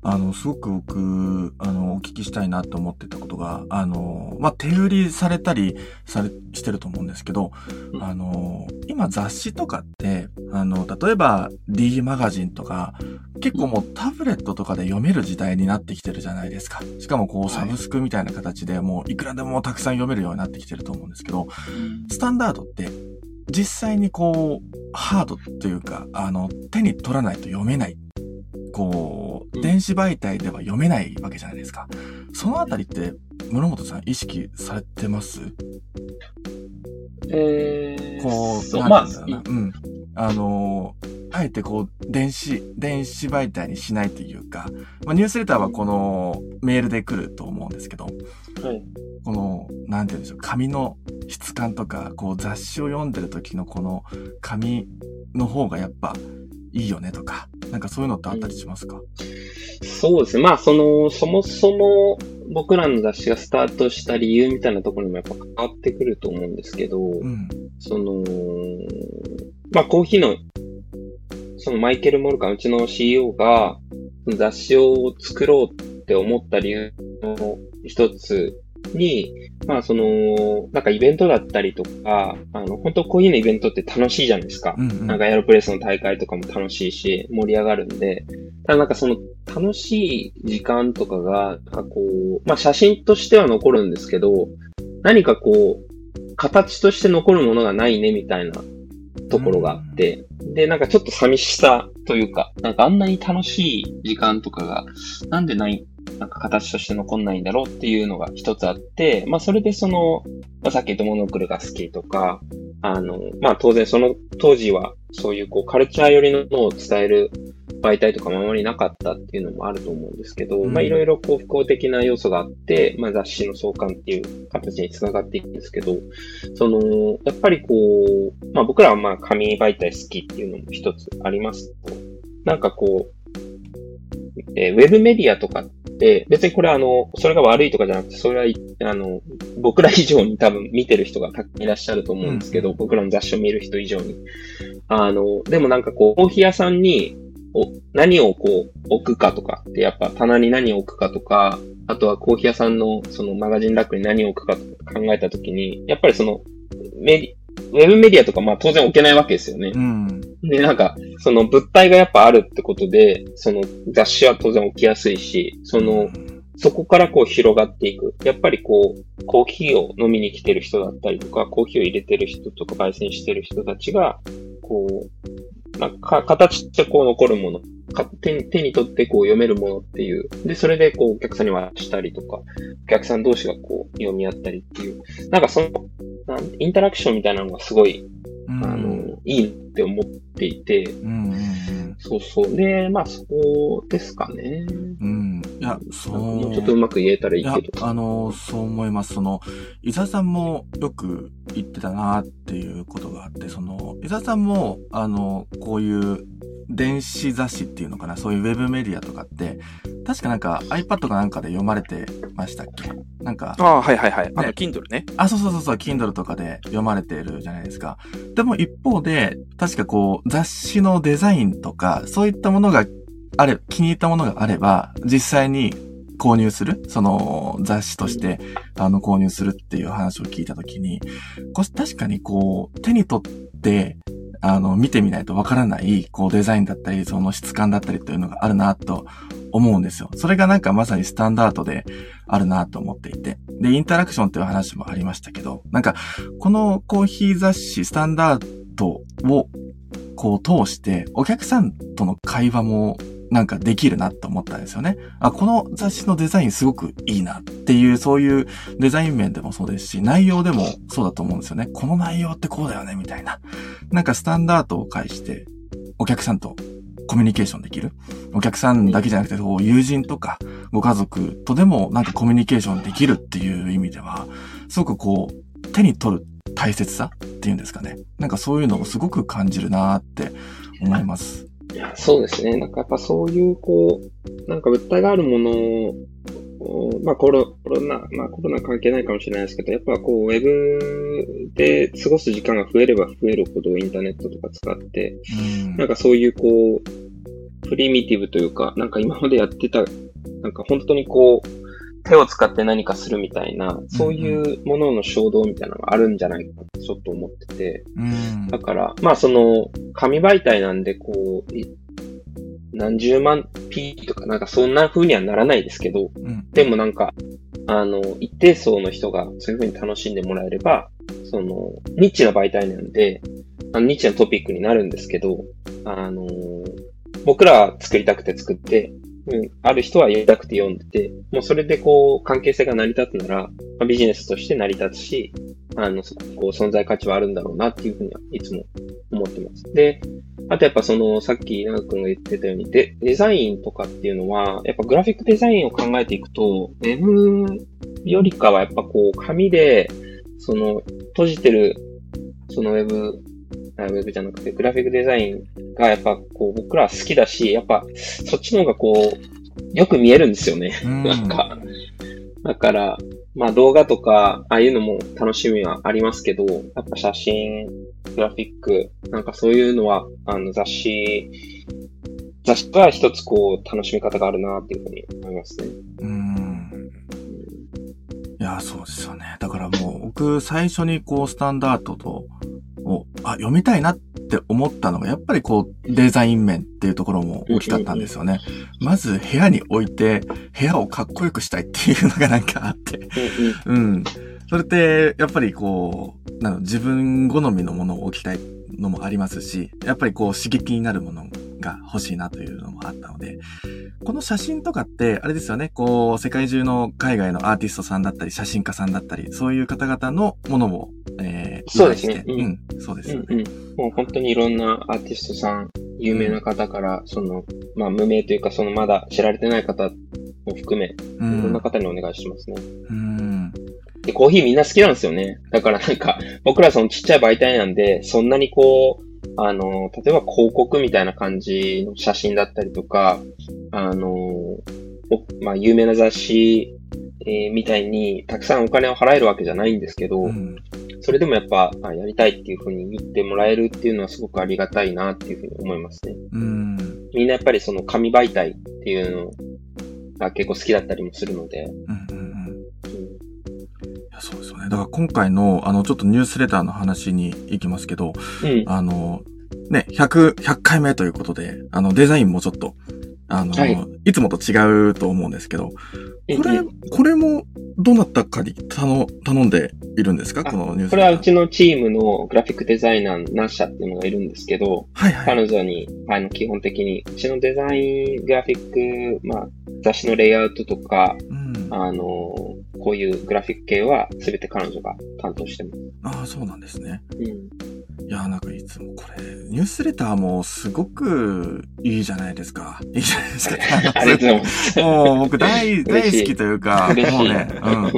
あの、すごく僕、あの、お聞きしたいなと思ってたことが、あの、まあ、手売りされたり、され、してると思うんですけど、うん。あの、今雑誌とかって、あの、例えば D マガジンとか、結構もうタブレットとかで読める時代になってきてるじゃないですか。しかもこう、はい。サブスクみたいな形でもう、いくらでもたくさん読めるようになってきてると思うんですけど、スタンダードって、実際にこう、ハードというか、あの、手に取らないと読めない。こう、うん電子媒体では読めないわけじゃないですか。そのあたりって、室本さん意識されてます？えー、こう、そう、まあ、うん。あのーあえてこう、電子、電子媒体にしないというか、まあ、ニュースレターはこのメールで来ると思うんですけど、はい。この、なんて言うんでしょう、紙の質感とか、こう雑誌を読んでる時のこの紙の方がやっぱいいよねとか、なんかそういうのってあったりしますか、そうですね。まあ、その、そもそも僕らの雑誌がスタートした理由みたいなところにもやっぱ変わってくると思うんですけど、うん。その、まあ、コーヒーの、そのマイケル・モルカン、うちの CEO が、雑誌を作ろうって思った理由の一つに、まあ、その、なんかイベントだったりとか、あの、本当コーヒーのイベントって楽しいじゃないですか。うんうん。なんかエアロプレスの大会とかも楽しいし、盛り上がるんで、ただなんかその楽しい時間とかが、なんかこう、まあ写真としては残るんですけど、何かこう、形として残るものがないねみたいなところがあって、で、なんかちょっと寂しさというか、なんかあんなに楽しい時間とかが、なんでない、なんか形として残んないんだろうっていうのが一つあって、まあそれでその、まあ、さっき言ったモノクロが好きとか、あの、まあ当然その当時はそういうこうカルチャー寄りのものを伝える媒体とかもあまりなかったっていうのもあると思うんですけど、うん。まあいろいろこう不幸的な要素があって、まあ雑誌の創刊っていう形につながっていくんですけど、その、やっぱりこう、まあ僕らはまあ紙媒体好きっていうのも一つありますけど、なんかこう、えーウェブメディアとかって、別にこれはあの、それが悪いとかじゃなくて、それは、あの、僕ら以上に多分見てる人がいらっしゃると思うんですけど、うん僕らの雑誌を見る人以上に。あの、でもなんかこう、コーヒー屋さんに、お何をこう、置くかとかって、やっぱ棚に何を置くかとか、あとはコーヒー屋さんのそのマガジンラックに何を置くかとか考えたときに、やっぱりその、メディ、ウェブメディアとかまあ当然置けないわけですよね。うん。で、なんか、その物体がやっぱあるってことで、その雑誌は当然起きやすいし、その、そこからこう広がっていく。やっぱりこう、コーヒーを飲みに来てる人だったりとか、コーヒーを入れてる人とか、焙煎してる人たちが、こう、なんか、形ってこう残るもの。か手に手に取ってこう読めるものっていう。で、それでこうお客さんに渡したりとか、お客さん同士がこう読み合ったりっていう。なんかその、なんインタラクションみたいなのがすごい、うん。あの、いいって思っていて、うん。そうそう。で、まあ、そこですかね。うん。いや、そう。もうちょっとうまく言えたらいいいやけど。、あの、そう思います。その、伊沢さんもよく言ってたなっていうことがあって、その、伊沢さんも、あの、こういう電子雑誌っていうのかな、そういうウェブメディアとかって、確かなんか iPad かなんかで読まれてましたっけ？なんか、ああ、はいはいはい。あの、ね Kindle ね。あ、そうそうそうそう、Kindle とかで読まれてるじゃないですか。でも一方で、確かこう、雑誌のデザインとか、そういったものがあれ、気に入ったものがあれば、実際に購入する、その雑誌として、あの、購入するっていう話を聞いたときに、こ確かにこう、手に取って、あの、見てみないとわからない、こう、デザインだったり、その質感だったりというのがあるなと思うんですよ。それがなんかまさにスタンダードであるなと思っていて。で、インタラクションっていう話もありましたけど、なんか、このコーヒー雑誌、スタンダードを、こう通して、お客さんとの会話も、なんかできるなと思ったんですよね。あ、この雑誌のデザインすごくいいなっていう、そういうデザイン面でもそうですし、内容でもそうだと思うんですよね。この内容ってこうだよね、みたいな。なんかスタンダードを介して、お客さんとコミュニケーションできる。お客さんだけじゃなくて、友人とかご家族とでもなんかコミュニケーションできるっていう意味では、すごくこう、手に取る大切さっていうんですかね。なんかそういうのをすごく感じるなーって思います。いやそうですね。なんかやっぱそういう、こう、なんか物体があるものを、まあコロコロナ、まあコロナ関係ないかもしれないですけど、やっぱこう、ウェブで過ごす時間が増えれば増えるほどインターネットとか使って、うんなんかそういうこう、プリミティブというか、なんか今までやってた、なんか本当にこう、手を使って何かするみたいな、そういうものの衝動みたいなのがあるんじゃないかとちょっと思ってて、うん。だから、まあその、紙媒体なんで、こう、い何十万 P とかなんかそんな風にはならないですけど、うん。でもなんか、あの、一定層の人がそういう風に楽しんでもらえれば、その、ニッチな媒体なんで、あのニッチなトピックになるんですけど、あの、僕らは作りたくて作って、うん、ある人はやりたくて読んでて、もうそれでこう、関係性が成り立つなら、まあ、ビジネスとして成り立つし、あの、そこう存在価値はあるんだろうなっていうふうにはいつも思ってます。で、あとやっぱその、さっき長くんが言ってたように、デデザインとかっていうのは、やっぱグラフィックデザインを考えていくと、ウェブよりかはやっぱこう、紙で、その、閉じてる、そのウェブ、あウェブじゃなくて、グラフィックデザインがやっぱこう、僕らは好きだし、やっぱ、そっちの方がこう、よく見えるんですよね。うんなんか、だから、まあ動画とか、ああいうのも楽しみはありますけど、やっぱ写真、グラフィック、なんかそういうのは、あの雑誌、雑誌は一つこう、楽しみ方があるなっていうふうに思いますね。うん。いや、そうですよね。だからもう、僕、最初にこう、スタンダードと、を、あ、読みたいなって思ったのが、やっぱりこう、デザイン面っていうところも大きかったんですよね。まず、部屋に置いて、部屋をかっこよくしたいっていうのが なんかあって。うん。それって、やっぱりこう、なの自分好みのものを置きたいのもありますし、やっぱりこう刺激になるものが欲しいなというのもあったので、この写真とかって、あれですよね、こう、世界中の海外のアーティストさんだったり、写真家さんだったり、そういう方々のものを、えー、そうですね依頼してううん、そうですよね。うんうん。もう本当にいろんなアーティストさん、有名な方から、その、まあ無名というか、そのまだ知られてない方も含め、いろうんんな方にお願いしますね。うん。で、コーヒーみんな好きなんですよね。だからなんか、僕らそのちっちゃい媒体なんで、そんなにこう、あの、例えば広告みたいな感じの写真だったりとか、あの、おまあ、有名な雑誌、えーみたいにたくさんお金を払えるわけじゃないんですけど、うんそれでもやっぱ、あやりたいっていうふうに言ってもらえるっていうのはすごくありがたいなっていうふうに思いますね。うん。みんなやっぱりその紙媒体っていうのが結構好きだったりもするので、うんそうですよね。だから今回の、あの、ちょっとニュースレターの話に行きますけど、うん。あの、ね、100、100回目ということで、あの、デザインもちょっと、あの、はいい、つもと違うと思うんですけど、これうん、これも、どなたかに頼、頼んでいるんですか？あこのニュースこれはうちのチームのグラフィックデザイナー、ナッシャっていうのがいるんですけど、はいはい。彼女に、あの、基本的に、うちのデザイン、グラフィック、まあ、雑誌のレイアウトとか、うん。あの、こういうグラフィック系は全て彼女が担当してます。ああ、そうなんですね。うん。いや、なんかいつもこれ、ニュースレターもすごくいいじゃないですか。いいじゃないですか。ありがとうございます。もう僕大、大好きというか。もうね、うん。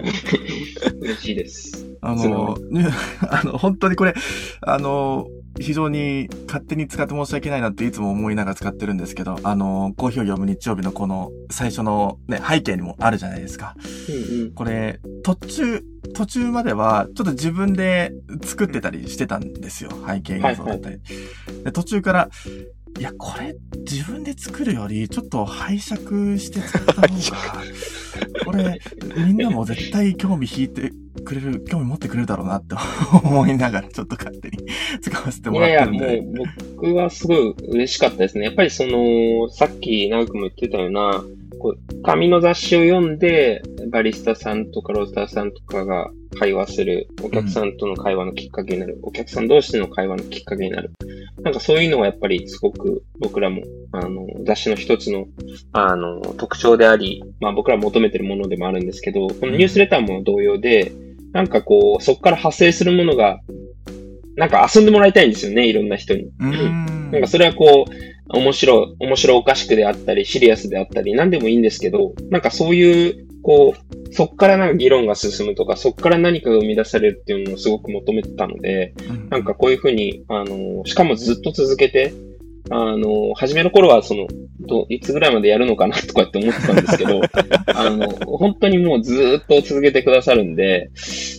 嬉しいです。あの、ね あの、本当にこれ、あの、非常に勝手に使って申し訳ないなっていつも思いながら使ってるんですけど、あの、コーヒーを読む日曜日のこの最初のね、背景にもあるじゃないですか。うんうん。これ、途中、途中までは、ちょっと自分で作ってたりしてたんですよ。背景画像だったり。で途中から、いや、これ、自分で作るより、ちょっと拝借して作った方が、これ、みんなも絶対興味引いてくれる、興味持ってくれるだろうなって 思いながら、ちょっと勝手に使わせてもいやいや、らってるんで。もう僕はすごい嬉しかったですね。やっぱりその、さっき長くも言ってたような、こう紙の雑誌を読んで、バリスタさんとかロースターさんとかが会話する、お客さんとの会話のきっかけになる、お客さん同士の会話のきっかけになる。なんかそういうのがやっぱりすごく僕らも、あの、雑誌の一つの、あの、特徴であり、まあ僕ら求めてるものでもあるんですけど、このニュースレターも同様で、なんかこう、そこから派生するものが、なんか遊んでもらいたいんですよね、いろんな人に。うーん。なんかそれはこう、面白い、面白おかしくであったり、シリアスであったり、何でもいいんですけど、なんかそういう、こう、そっからなんか議論が進むとか、そっから何かが生み出されるっていうのをすごく求めてたので、うん。なんかこういうふうに、あの、しかもずっと続けて、あの、初めの頃は、その、ど、いつぐらいまでやるのかなとかって思ってたんですけど、あの、本当にもうずーっと続けてくださるんで、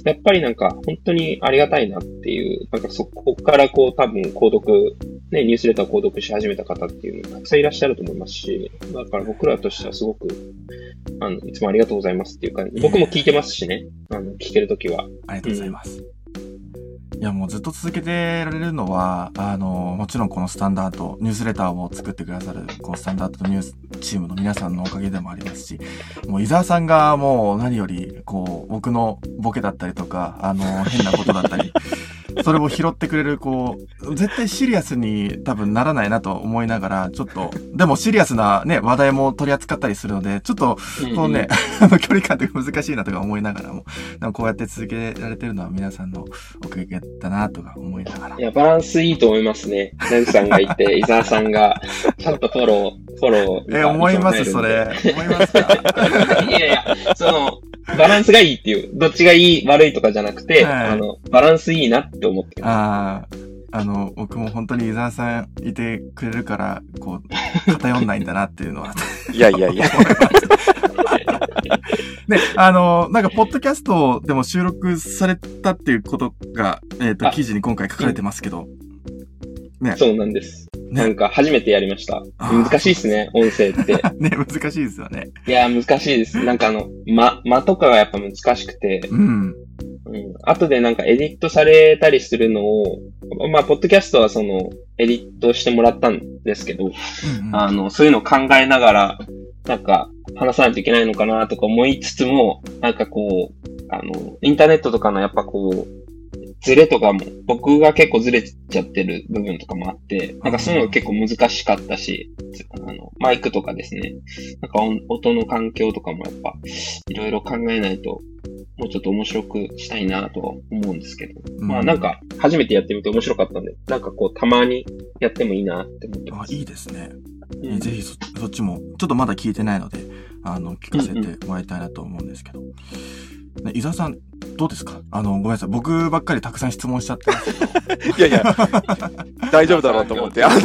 やっぱりなんか、本当にありがたいなっていう、なんかそこからこう、多分、購読、ね、ニュースレターを購読し始めた方っていうのたくさんいらっしゃると思いますし、だから僕らとしてはすごく、あの、いつもありがとうございますっていう感じ。僕も聞いてますしね、あの、聞けるときは。ありがとうございます。いや、もうずっと続けてられるのは、あの、もちろんこのスタンダード、ニュースレターを作ってくださる、こうスタンダードニュースチームの皆さんのおかげでもありますし、もう伊沢さんがもう何より、こう、僕のボケだったりとか、あの、変なことだったり、それを拾ってくれる、こう、絶対シリアスに多分ならないなと思いながら、ちょっと、でもシリアスなね、話題も取り扱ったりするので、ちょっと、このね、あの距離感って難しいなとか思いながらも、でもこうやって続けられてるのは皆さんのおかげだなとか思いながらい。や、バランスいいと思いますね。ナグさんがいて、伊沢さんが、ちゃんとフォロー、フォロー。え、思います、それ。思いますか？いやいや、その、バランスがいいっていう、どっちがいい、悪いとかじゃなくて、はいあの、バランスいいなって思ってます。ああ、あの、僕も本当に伊沢さんいてくれるから、こう、偏んないんだなっていうのは。いやいやいや。ね、あの、なんか、ポッドキャストでも収録されたっていうことが、えっ、と、あ記事に今回書かれてますけど、そうなんです。なんね、か、初めてやりました。難しいですね、音声って。ね、難しいですよね。いや、難しいです。なんかあの、間、間とかがやっぱ難しくて、うん。うん。後でなんかエディットされたりするのを、まあ、ポッドキャストはその、エディットしてもらったんですけど、うんうんあの、そういうのを考えながら、なんか、話さないといけないのかなとか思いつつも、なんかこう、あの、インターネットとかのやっぱこう、ズレとかも、僕が結構ズレちゃってる部分とかもあって、なんかそういうのが結構難しかったし、あの、マイクとかですね、なんか音音の環境とかもやっぱ、いろいろ考えないと、もうちょっと面白くしたいなとは思うんですけど、うんまあなんか、初めてやってみて面白かったんで、なんかこう、たまにやってもいいなって思ってまあ、す。いいですね。うんぜひそ、そっちも、ちょっとまだ聞いてないので、あの、聞かせてもらいたいなと思うんですけど。ね、伊沢さん、どうですか？あの、ごめんなさい。僕ばっかりたくさん質問しちゃってますけど。いやいや、大丈夫だろうと思って。あの、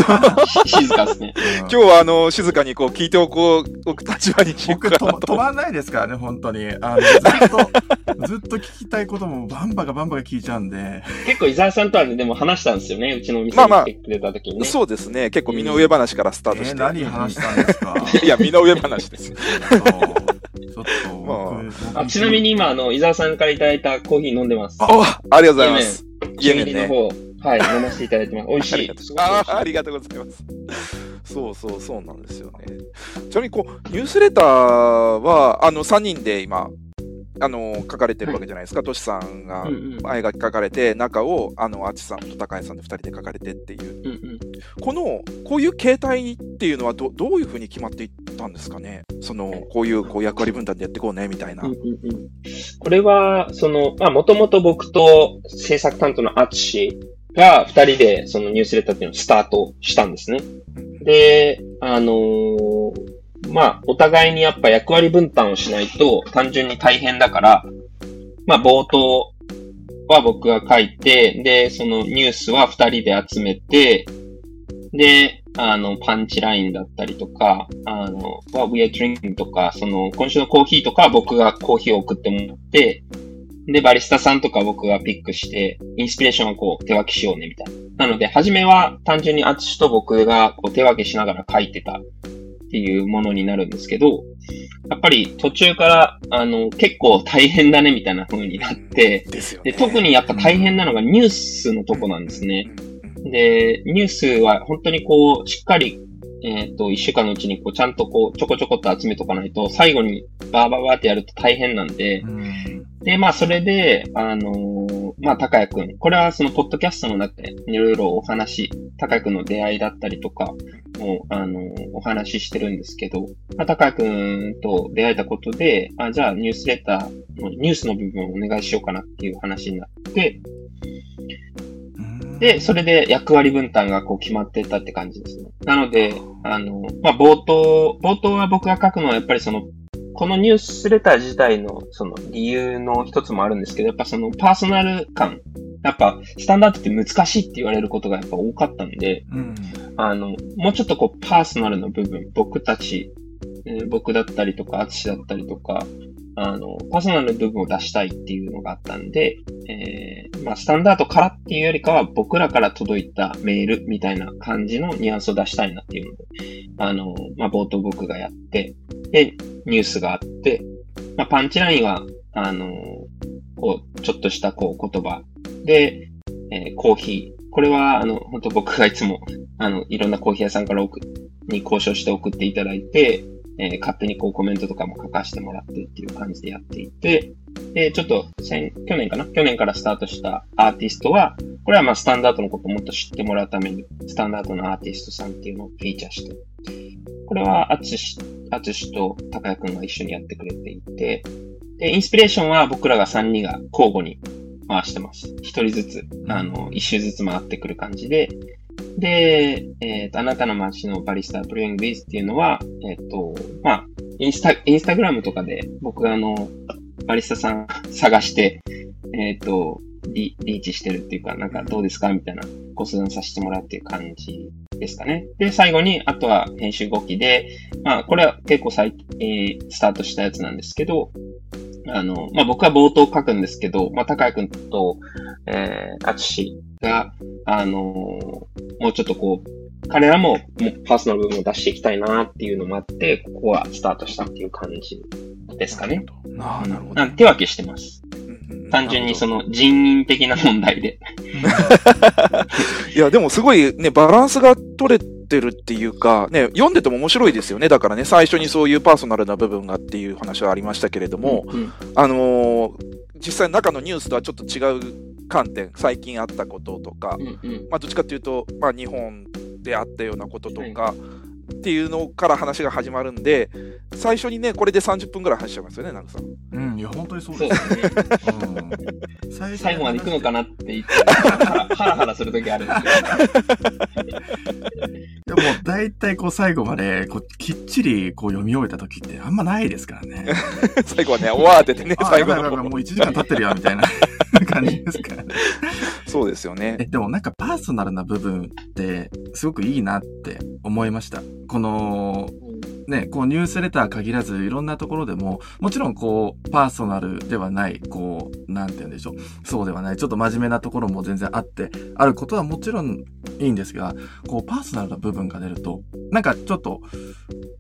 静かですね。うん今日はあの、静かにこう聞いておこう、おく立場にしよう僕とかなと。止まんないですからね、本当に。あの、ずっと、ずっと聞きたいこともバンバカバンバカ聞いちゃうんで。結構伊沢さんとはね、でも話したんですよね。うちのお店まあまあに来てくれた時にね。そうですね。結構身の上話からスタートして。えー何話したんですか？いや、身の上話ですよ。ちょっと、まあちなみに今、あの、伊沢さんからいただいたコーヒー飲んでます。あおありがとうございます。イエメンね。はい、飲ませていただいてます。美味しい。ああ ありがとうございます。そうそうそうなんですよね。ちなみにこう、ニュースレターは、あの、3人で今、あの、書かれてるわけじゃないですか。トシさんがうんうん前が書かれて、中を、あの、あちさんと高橋さんで2人で書かれてっていう。この、こういう形態っていうのはど、どういうふうに決まっていったんですかね？その、こういう、こう役割分担でやっていこうね、みたいな。うんうんうんこれは、その、まあ、もともと僕と制作担当のアツシが二人でそのニュースレターっていうのをスタートしたんですね。で、あのーまあ、お互いにやっぱ役割分担をしないと単純に大変だから、まあ、冒頭は僕が書いて、で、そのニュースは二人で集めて、で、あの、パンチラインだったりとか、あの、What we are drinking とか、その、今週のコーヒーとかは僕がコーヒーを送ってもらって、で、バリスタさんとか僕がピックして、インスピレーションはこう手分けしようね、みたいな。なので、初めは単純にアツシと僕がこう手分けしながら書いてたっていうものになるんですけど、やっぱり途中から、あの、結構大変だね、みたいな風になって、でね。で、特にやっぱ大変なのがニュースのとこなんですね。うんうんで、ニュースは本当にこう、しっかり、えっ、と、一週間のうちにこう、ちゃんとこう、ちょこちょこっと集めとかないと、最後にバーバーバーってやると大変なんで、うんで、まあ、それで、あのーまあ、高谷くん。これはその、ポッドキャストの中で、いろいろお話、高谷くんの出会いだったりとかを、あのーお話ししてるんですけど、まあ、高谷くんと出会えたことで、あ、じゃあ、ニュースレターの、ニュースの部分をお願いしようかなっていう話になって、うんで、それで役割分担がこう決まってたって感じですね。なので、あの、まあ、冒頭、冒頭は僕が書くのはやっぱりその、このニュースレター自体のその理由の一つもあるんですけど、やっぱそのパーソナル感やっぱ、スタンダードって難しいって言われることがやっぱ多かったんで、うん。あの、もうちょっとこう、パーソナルの部分、僕たち、えー僕だったりとか、アツシだったりとか、あの、パーソナルの部分を出したいっていうのがあったんで、えーまあ、スタンダードからっていうよりかは、僕らから届いたメールみたいな感じのニュアンスを出したいなっていうので、あの、まあ、冒頭僕がやって、で、ニュースがあって、まあ、パンチラインは、あの、こう、ちょっとしたこう言葉で、えーコーヒー。これは、あの、本当僕がいつも、あの、いろんなコーヒー屋さんから送に交渉して送っていただいて、えー勝手にこうコメントとかも書かせてもらってっていう感じでやっていて、で、ちょっと先、去年かな？去年からスタートしたアーティストは、これはまあスタンダードのことをもっと知ってもらうために、スタンダードのアーティストさんっていうのをフィーチャーして、これはアツシ、アツシと高谷くんが一緒にやってくれていて、で、インスピレーションは僕らが3人が交互に回してます。一人ずつ、あの、一周ずつ回ってくる感じで、で、えっ、と、あなたの街のバリスタープレイングビズっていうのは、えっ、と、まあ、インスタ、インスタグラムとかで僕があの、バリスタさん探して、えっ、と、リリーチしてるっていうか、なんかどうですかみたいなご相談させてもらうっていう感じですかね。で、最後に、あとは編集後期で、まあ、これは結構最、えースタートしたやつなんですけど、あの、まあ、僕は冒頭書くんですけど、まあ、高谷くんと、えー、あつしが、あのーもうちょっとこう、彼らももうパーソナル部分を出していきたいなっていうのもあって、ここはスタートしたっていう感じですかね。ああ、なるほど。なん手分けしてます。単純にその。の人員的な問題で。いや、でもすごいね、バランスが取れてるっていうか、ね、読んでても面白いですよね。だからね、最初にそういうパーソナルな部分がっていう話はありましたけれども、うんあのー実際中のニュースとはちょっと違う観点、最近あったこととか、うんうんまあ、どっちかっていうと、まあ、日本であったようなこととか、っていうのから話が始まるんで、最初にね、これで30分ぐらい話しちゃいますよね、なんかさん。うん、いや、本当にそうでですすね。うん最初最後まで行くのかなって言って、ハ ラハラハラするときあるんですけど。でも、大体こう最後まで、こう、きっちりこう読み終えた時ってあんまないですからね。最後はね、終わっててね、あ、最後の。もう1時間経ってるよ、みたいな 感じですからね。そうですよねえ、。でもなんかパーソナルな部分って、すごくいいなって思いました。この、ね、こうニュースレター限らずいろんなところでも、もちろんこう、パーソナルではない、こう、なんて言うんでしょう。そうではない。ちょっと真面目なところも全然あって、あることはもちろんいいんですが、こう、パーソナルな部分が出ると、なんかちょっと、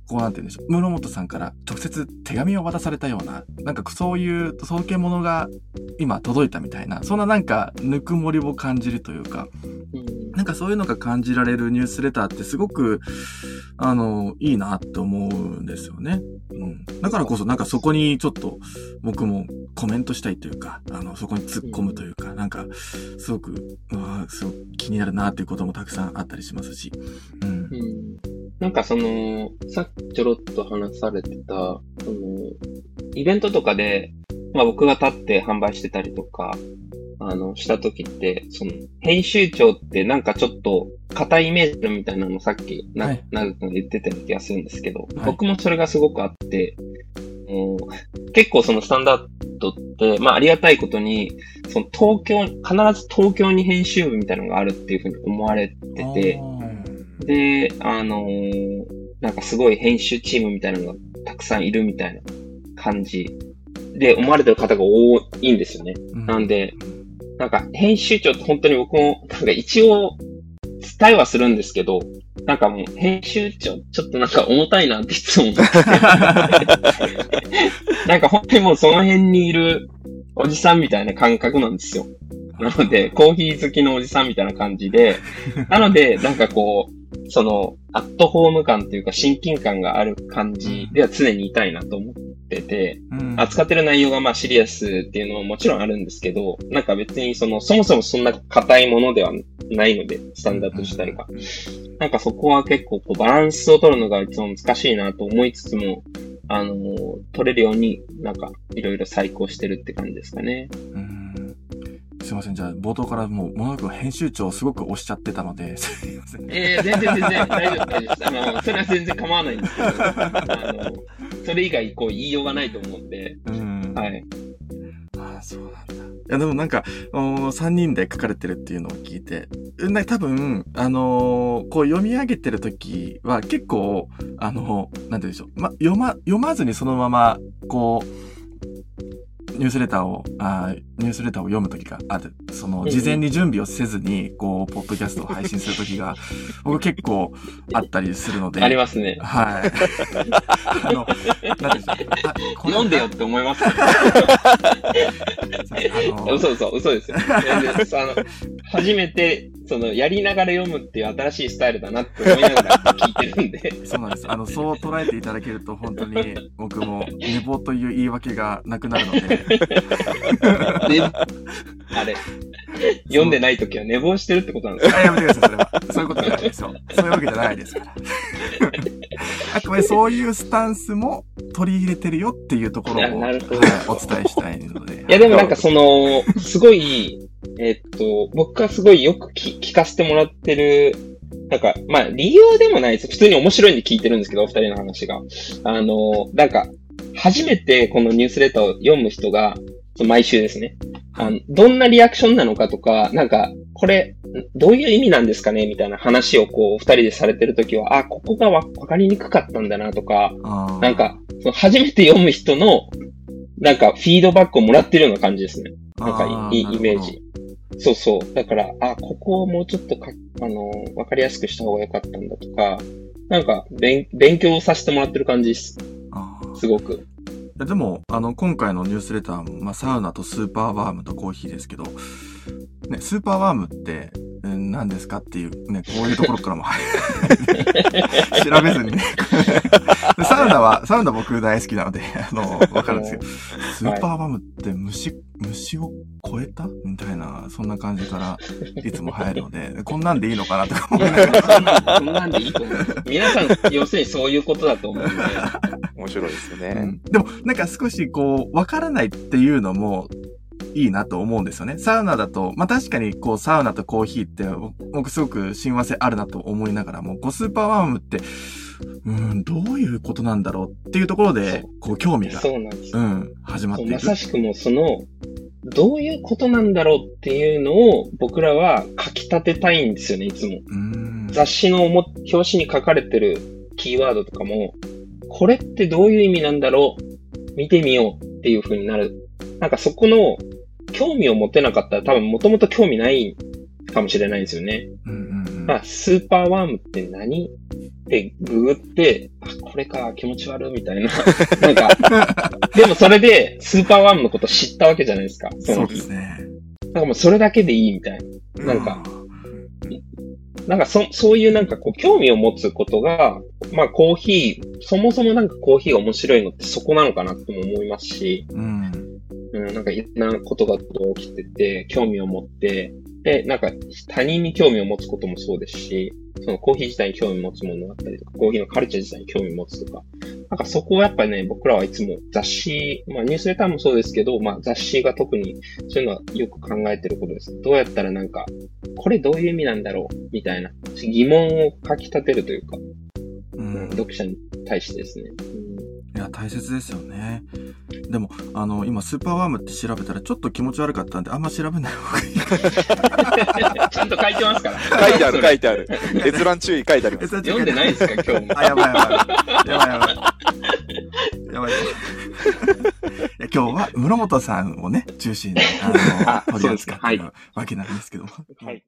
こうなんて言うんでしょう。室本さんから直接手紙を渡されたような、なんかそういう尊敬物が今届いたみたいな、そんななんかぬくもりを感じるというか、うんなんかそういうのが感じられるニュースレターってすごく、あの、いいなって思うんですよね。うん。だからこそなんかそこにちょっと僕もコメントしたいというか、あの、そこに突っ込むというか、なんか、すごく、うわすごく気になるなっていうこともたくさんあったりしますし。うん。うんなんかその、さっきちょろっと話されてた、その、イベントとかで、まあ僕が立って販売してたりとか、あの、した時って、その、編集長ってなんかちょっと、硬いイメージみたいなのさっき、な、はい。なぐくんが言ってたような気がするんですけど、はい。僕もそれがすごくあって、もう結構そのスタンダードって、まあありがたいことに、その東京、必ず東京に編集部みたいなのがあるっていうふうに思われてて、で、あのーなんかすごい編集チームみたいなのがたくさんいるみたいな感じで思われてる方が多いんですよね。うん。なんで、なんか編集長って本当に僕も、なんか一応伝えはするんですけど、なんかもう編集長ちょっとなんか重たいなっていつも思って。なんか本当にもうその辺にいるおじさんみたいな感覚なんですよ。なので、コーヒー好きのおじさんみたいな感じで、なので、なんかこう、その、アットホーム感というか親近感がある感じでは常にいたいなと思ってて、うん扱ってる内容がまあシリアスっていうのももちろんあるんですけど、なんか別にその、そもそもそんな硬いものではないので、スタンダード自体が。なんかそこは結構こうバランスを取るのがいつも難しいなと思いつつも、あのー取れるようになんかいろいろ再考してるって感じですかね。うんすいません。じゃあ、冒頭からもう、ものすごく編集長をすごく押しちゃってたので、すいません。ええ全然全然大丈夫、です。あの、それは全然構わないんですけど、あの、それ以外こう言いようがないと思うんで、うん。はい。ああ、そうなんだ。や、でもなんか、3人で書かれてるっていうのを聞いて、うんな多分、あのーこう読み上げてる時は結構、あのなんて言うんでしょう。ま、読ま、読まずにそのまま、こう、ニュースレターを、あーニュースレターを読む時がある。その、うん事前に準備をせずに、こう、ポッドキャストを配信する時が、僕結構あったりするので。ありますね。はい。あの、なんでしょう。あこれ読んでよって思います。あの嘘嘘、嘘ですよ。あの初めて、その、やりながら読むっていう新しいスタイルだなって思いながら聞いてるんで。そうなんです。あの、そう捉えていただけると、本当に僕も寝坊という言い訳がなくなるので、で、あれ、読んでない時は寝坊してるってことなんですか？あやめてください、それは。そういうことじゃないですよ。そういうわけじゃないですから。あくまでそういうスタンスも取り入れてるよっていうところを、はいお伝えしたいので。いや、でもなんかその、すごい、えっと、僕がすごいよく聞聞かせてもらってる、なんか、まあ、理由でもないです。普通に面白いんで聞いてるんですけど、お二人の話が。あの、なんか、初めてこのニュースレターを読む人が、毎週ですね。あのどんなリアクションなのかとか、なんか、これ、どういう意味なんですかね？みたいな話をこう、二人でされてるときは、あ、ここがわわかりにくかったんだなとか、なんか、その初めて読む人の、なんか、フィードバックをもらってるような感じですね。なんかいい、イメージ。そうそう。だから、あ、ここをもうちょっとか、あの、わかりやすくした方が良かったんだとか、なんか、勉、勉強させてもらってる感じです。すごく。でも、あの、今回のニュースレター、まあ、サウナとスーパーバームとコーヒーですけど、ね、スーパーワームって、えー何ですかっていう、ね、こういうところからも入る 調べずにね。でサウナは、サウナ僕大好きなので、あの、わかるんですけど、スーパーワームって虫、虫を超えた？みたいな、そんな感じからいつも入るので、こんなんでいいのかなとか思いながら。そんな、そんでいいと思う。皆さん、要するにそういうことだと思うんで。面白いですようね。んでも、なんか少しこう、わからないっていうのも、いいなと思うんですよね。サウナだと、まあ、確かにこう、サウナとコーヒーって、僕すごく親和性あるなと思いながらも、こう、スーパーワームって、うん、どういうことなんだろうっていうところで、こう、興味が、そうなんですう。ん、始まっていく。まさしくもその、どういうことなんだろうっていうのを僕らは書き立てたいんですよね、いつも。うん。雑誌の表表紙に書かれてるキーワードとかも、これってどういう意味なんだろう？見てみようっていう風になる。なんかそこの興味を持てなかったら多分もともと興味ないかもしれないんですよね。うんうんうんまあ、スーパーワームって何？ってググって、あ、これか、気持ち悪いみたいな。なんか、でもそれでスーパーワームのこと知ったわけじゃないですか。そのそうですね。なんかもうそれだけでいいみたいな。なんか、なんかそ、そういうなんかこう、興味を持つことが、まあコーヒー、そもそもなんかコーヒーが面白いのってそこなのかなとも思いますし、うん。うん、なんかいろんなことが起きてて、興味を持って、で、なんか他人に興味を持つこともそうですし、そのコーヒー自体に興味を持つものだったりとか、コーヒーのカルチャー自体に興味を持つとか、なんかそこはやっぱね、僕らはいつも雑誌、まあニュースレターもそうですけど、まあ雑誌が特にそういうのはよく考えてることです。どうやったらなんか、これどういう意味なんだろうみたいな疑問を書き立てるというか、ううんん。読者に対してですね。いや、大切ですよね。でも、あの、今、スーパーワームって調べたら、ちょっと気持ち悪かったんで、あんま調べない方がいい。ちゃんと書いてますから。書いてある、書いてある。閲覧注意書いてあります。読んでないですか、今日も。あ、やばいやばい。やばいやばい。やばい。いや今日は室本さんをね、中心に、あの、あ取り扱ってるわけなんですけども。はい。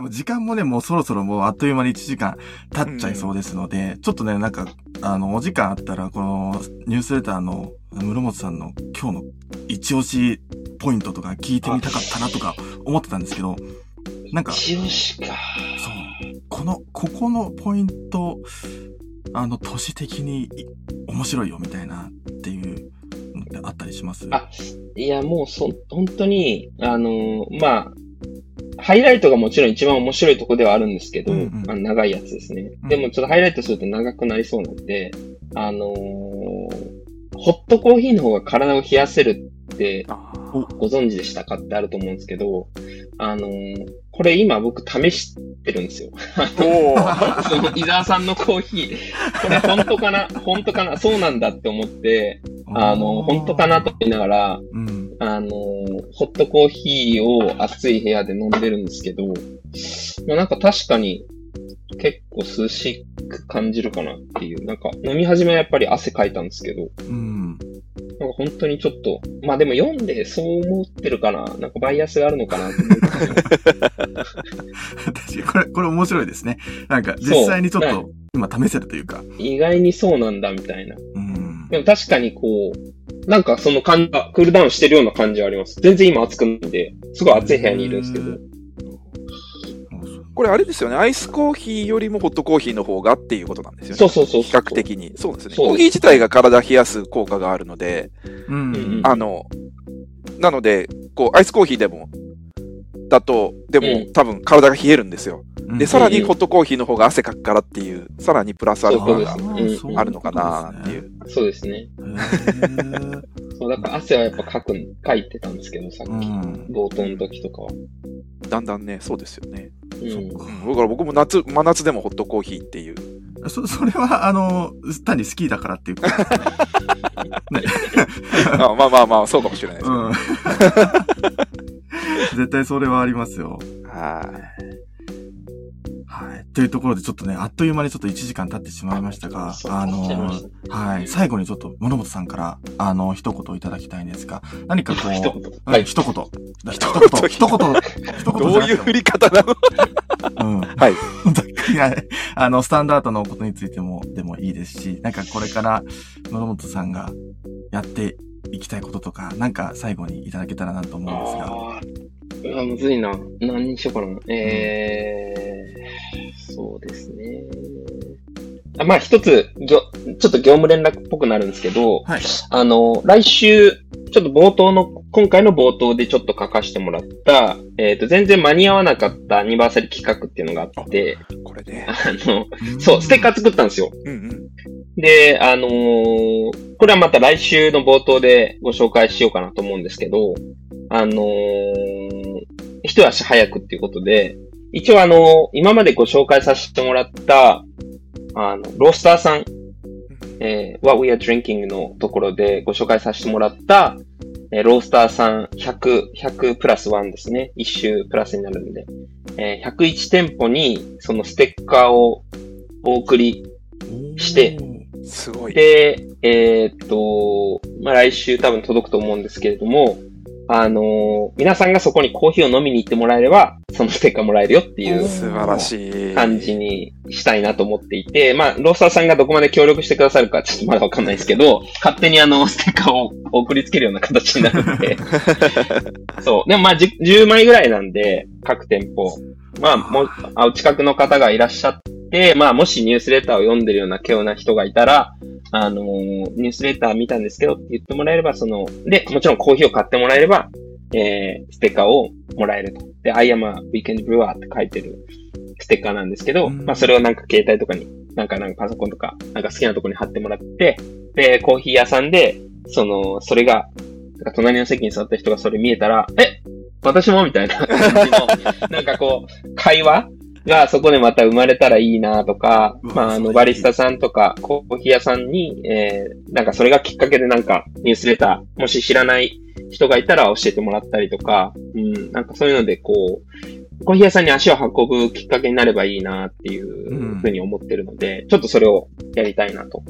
でも時間もね、もうそろそろもうあっという間に1時間経っちゃいそうですので、ちょっとね、なんか、あの、お時間あったら、このニュースレターの室本さんの今日の一押しポイントとか聞いてみたかったなとか思ってたんですけど、なんか、一押しか。そう。この、ここのポイント、あの、都市的にい面白いよみたいなっていうのってあったりします？あいや、もうそ、本当に、あのーまあ、ハイライトがもちろん一番面白いとこではあるんですけど、うんうん。あの長いやつですね。うん。でもちょっとハイライトすると長くなりそうなんで、あのーホットコーヒーの方が体を冷やせるってあご存知でしたかってあると思うんですけど、あのーこれ今僕試してるんですよ。その伊沢さんのコーヒー、これ本当かな？本当かな？そうなんだって思って、あの、本当かなと思いながら、うん。あの、ホットコーヒーを暑い部屋で飲んでるんですけど、まあ、なんか確かに結構涼しく感じるかなっていう。なんか飲み始めはやっぱり汗かいたんですけど、うん。なんか本当にちょっと、まあでも読んでそう思ってるかな？なんかバイアスがあるのかな これ、これ面白いですね。なんか、実際にちょっと、今試せるというか。意外にそうなんだみたいな。うん。でも確かにこう、なんかその感じが、クールダウンしてるような感じはあります。全然今暑くないんで、すごい暑い部屋にいるんですけど。これあれですよね、アイスコーヒーよりもホットコーヒーの方がっていうことなんですよね。そうそうそう。比較。的に。そうですね。コーヒー自体が体冷やす効果があるので、うん。うんあの、なので、こう、アイスコーヒーでも、だと、でも、うん多分体が冷えるんですよ。うんで、さらにホットコーヒーの方が汗かくからっていう、さらにプラスアルファがそうですうんあるのかなっていう。そうですね。そう、だから汗はやっぱかくん、かいてたんですけど、さっき。うん。冒頭の時とかは。だんだんね、そうですよね。うん。そっうん、だから僕も夏、真夏でもホットコーヒーっていう。そ、それは、あの、単に好きだからっていうか。ね。あまあまあまあ、そうかもしれないですけど。うん。絶対それはありますよ。はい。はい。というところで、ちょっとね、あっという間にちょっと1時間経ってしまいましたが、あのし、はい。最後にちょっと、物本さんから、あの、一言いただきたいんですが、何かこう、一言。は、はいい。一言。一言言。一言。一言。どういう振り方なの？うん。はい。いや、あの、スタンダードのことについても、でもいいですし、なんかこれから、野々本さんがやっていきたいこととか、なんか最後にいただけたらなと思うんですが。あーうわむずいな。何にしようかな。えー、そうですね。あまあ、一つ、ぎょちょっと業務連絡っぽくなるんですけど、はい。あの、来週、ちょっと冒頭の、今回の冒頭でちょっと書かせてもらった、えっ、と、全然間に合わなかったアニバーサリー企画っていうのがあって、これね。あの、そう、ステッカー作ったんですよ。うんうん。で、あのーこれはまた来週の冒頭でご紹介しようかなと思うんですけど、あのー一足早くっていうことで、一応あの今までご紹介させてもらった、あの、ロースターさん、えー What We Are Drinking のところでご紹介させてもらった、えーロースターさん100、100プラス1ですね。一周プラスになるんで。えー101店舗にそのステッカーをお送りしてすごい。で、えーっと、まあ、来週多分届くと思うんですけれども、あのー皆さんがそこにコーヒーを飲みに行ってもらえれば、そのステッカーもらえるよっていう素晴らしい。感じにしたいなと思っていて、まあ、ロースターさんがどこまで協力してくださるかちょっとまだわかんないですけど、勝手にあの、ステッカーを送りつけるような形になるんで、そう。でもまあ、10, 10枚ぐらいなんで、各店舗。まあ、もう、あお近くの方がいらっしゃって、まあ、もしニュースレターを読んでるような稀有な人がいたら、あのーニュースレター見たんですけどって言ってもらえれば、その、で、もちろんコーヒーを買ってもらえれば、えー、ステッカーをもらえると。で、I am a weekend brewer って書いてるステッカーなんですけど、うん。まあ、それをなんか携帯とかに、なんかなんかパソコンとか、なんか好きなところに貼ってもらって、で、コーヒー屋さんで、その、それが、なんか隣の席に座った人がそれ見えたら、え私もみたいな。感じの、なんかこう、会話がそこでまた生まれたらいいなとか、まあ、あの、バリスタさんとか、コーヒー屋さんに、えー、なんかそれがきっかけでなんか、ニュースレター、もし知らない人がいたら教えてもらったりとか、うん、なんかそういうのでこう、コーヒー屋さんに足を運ぶきっかけになればいいなっていうふうに思ってるので、ちょっとそれをやりたいなと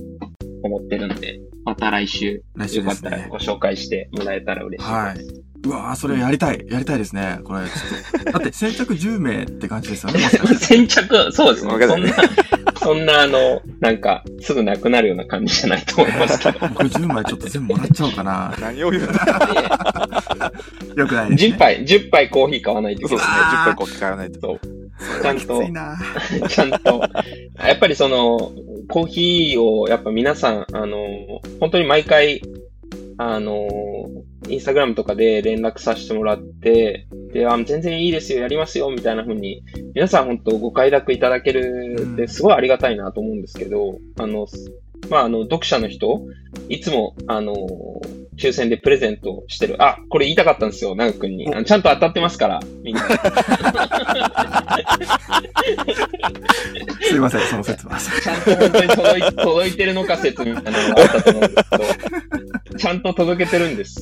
思ってるんで、また来週、来週ねよかったらご。紹介してもらえたら嬉しいです。はい。うわーそれやりたい。やりたいですね。これ、ちょっと。だって、先着10名って感じですよね。先着、そうですね。そんな、そんなあの、なんか、すぐなくなるような感じじゃないと思いますけど。僕10枚ちょっと全部もらっちゃおうかな。何を言うの？よくないです、ね。10杯、10杯コーヒー買わないといけなそうですね。あー10分こう聞かないと。そう。それはきついな。い。ちゃんと、やっぱりその、コーヒーを、やっぱ皆さん、あの、本当に毎回、あの、インスタグラムとかで連絡させてもらって、で、あ全然いいですよ、やりますよ、みたいな風に、皆さん本当ご快諾いただけるってすごいありがたいなと思うんですけど、あの、まあ、あの、読者の人、いつも、あの、抽選でプレゼントをしてる。あ、これ言いたかったんですよ、長くんに。あのちゃんと当たってますから、みんな。すいません、その説は。ちゃんと本当に届い届いてるのか説みたいなのがあったと思うんですけど、ちゃんと届けてるんです。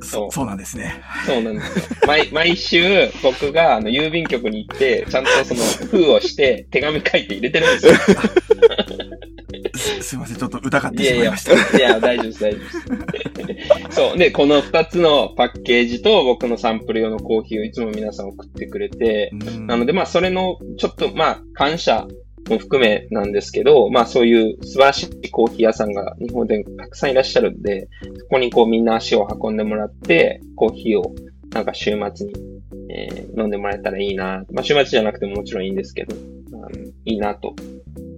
そうそうなんですね。そうなんですよ。毎毎週、僕があの郵便局に行って、ちゃんとその封をして、手紙書いて入れてるんですよ。すすいません、ちょっと疑っていやいや、しまいました。いや、大丈夫です、大丈夫です。そう。で、この二つのパッケージと僕のサンプル用のコーヒーをいつも皆さん送ってくれて、うんなので、まあ、それの、ちょっと、まあ、感謝も含めなんですけど、まあ、そういう素晴らしいコーヒー屋さんが日本でたくさんいらっしゃるんで、そこにこうみんな足を運んでもらって、コーヒーをなんか週末に、えー飲んでもらえたらいいな。まあ、週末じゃなくてももちろんいいんですけど、いいなと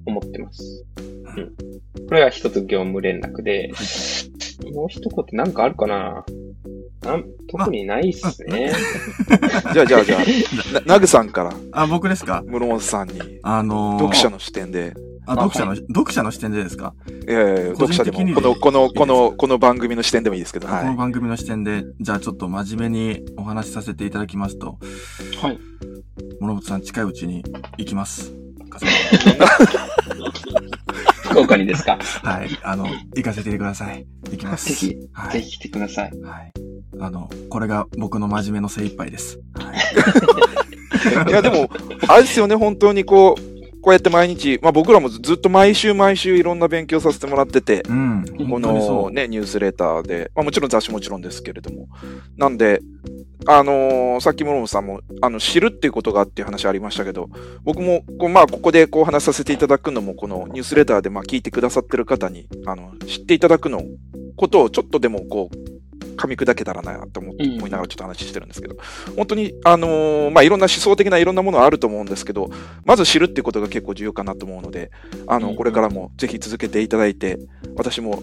思ってます。うん。これが一つ業務連絡で、もう一言なんかあるかな？なん特にないっすね。じゃあじゃあじゃあ、なナグさんから、あ、僕ですか？室本さんに、あのー読者の視点で、あ、読者の、読者の視点でですか？いやいやいや個読者でも、人的にこの、この、こいいの、でこの番組の視点でもいいですけど、このは番組の視点で、じゃあちょっと真面目にお話しさせていただきますと、はい。諸本さん近いうちに行きます。福岡にですか？はい。あの、行かせてください。行きます。ぜひ、はい。ぜひ来てください。はい。あの、これが僕の真面目の精一杯です。はい。い。いや、でも、あれですよね、本当にこう、こうやって毎日、まあ僕らもずっと毎週毎週いろんな勉強させてもらってて、うん。こ。のね、ニュースレターで、まあもちろん雑誌もちろんですけれども。なんで、あのーさっき諸本さんも、あの、知るっていうことがっていう話ありましたけど、僕も、こうまあ、ここでこう話させていただくのも、このニュースレターで、まあ、聞いてくださってる方に、あの、知っていただくの、ことをちょっとでも、こう、噛み砕けたらなと思ってうん思いながらちょっと話してるんですけど、本当に、あのーまあ、いろんな思想的ないろんなものはあると思うんですけど、まず知るっていうことが結構重要かなと思うので、あの、うん。これからもぜひ続けていただいて、私も、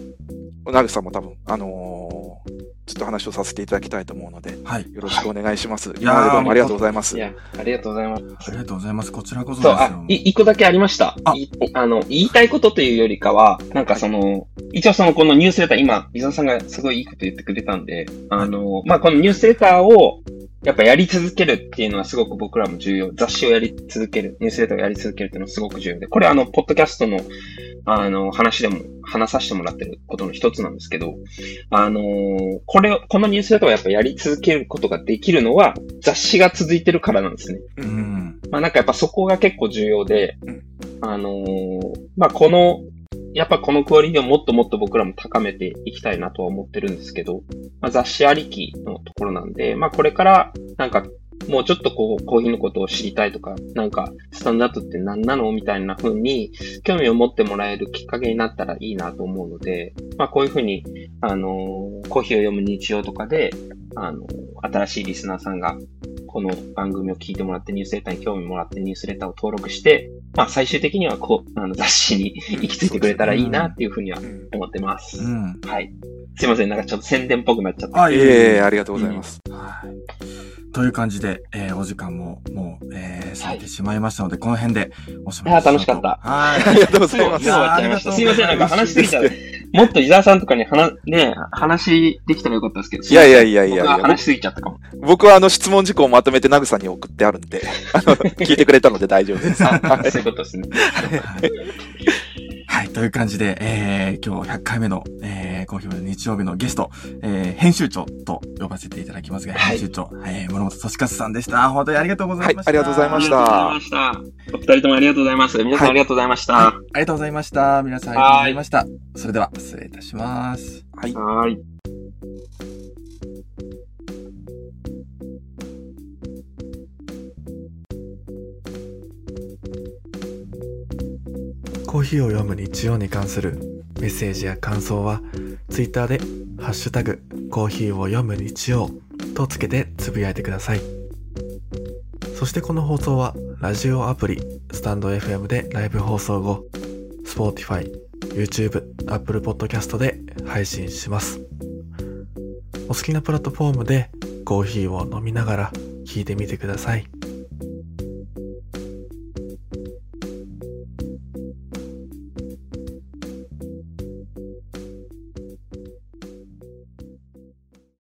ナグさんも多分、あのーずっと話をさせていただきたいと思うので、はい。よろしくお願いします。い今までどうもありがとうございます。いや、ありがとうございます。ありがとうございます。こちらこそそう、ですよあ、い、一個だけありました。あいあの、言いたいことというよりかは、なんかその、一応その、このニュースレター、今、伊沢さんがすごいいいこと言ってくれたんで、あの、まあ、このニュースレターを、やっぱやり続けるっていうのはすごく僕らも重要。雑誌をやり続ける、ニュースレターをやり続けるっていうのはすごく重要で、これあの、ポッドキャストの、あの、話でも、話させてもらってることの一つなんですけど、あのーこれを、このニュースレターをやっぱやり続けることができるのは、雑誌が続いてるからなんですね。うん。まあなんかやっぱそこが結構重要でうん、あのーまあこの、やっぱこのクオリティをもっともっと僕らも高めていきたいなとは思ってるんですけど、まあ雑誌ありきのところなんで、まあこれからなんかもうちょっとこうコーヒーのことを知りたいとか、なんかスタンダードって何なのみたいな風に興味を持ってもらえるきっかけになったらいいなと思うので、まあこういう風に、あのーコーヒーを読む日常とかで、あのー新しいリスナーさんがこの番組を聞いてもらってニュースレターに興味もらってニュースレターを登録して、まあ最終的にはこう、あの雑誌に行き着いてくれたらいいなっていうふうにはうん思ってます。うん。はい。すいません、なんかちょっと宣伝っぽくなっちゃった。あ、いいえいえありがとうございます。はい。という感じで、えーお時間ももう、えー、過ぎてしまいましたので、この辺でおしまいにしようとあー楽しかったはい。ありがとうございますすいました。いやーすいません、なんか話しすぎちゃう。もっと伊沢さんとかに話、ね、話できたらよかったですけど。いやいやいやいやいや話しすぎちゃったかも。僕はあの質問事項をまとめてナグさんに送ってあるんで、あの、聞いてくれたので大丈夫です。あ、そういうことですね。はいはい。という感じで、えー、今日100回目の、えー、コーヒーの日曜日のゲスト、えー、編集長と呼ばせていただきますが、はい編集長、えー、諸本俊和さんでした。本当にありがとうございました。はいありがとうございましたありがとうございました。お二人ともありがとうございます。皆さんありがとうございました。はいありがとうございました。皆さんありがとうございました。それでは、失礼いたします。はい。はーい。コーヒーを読む日曜に関するメッセージや感想は、ツイッターで、ハッシュタグ、コーヒーを読む日曜とつけてつぶやいてください。そしてこの放送は、ラジオアプリ、スタンド FM でライブ放送後、Spotify、YouTube、Apple Podcast で配信します。お好きなプラットフォームでコーヒーを飲みながら聞いてみてください。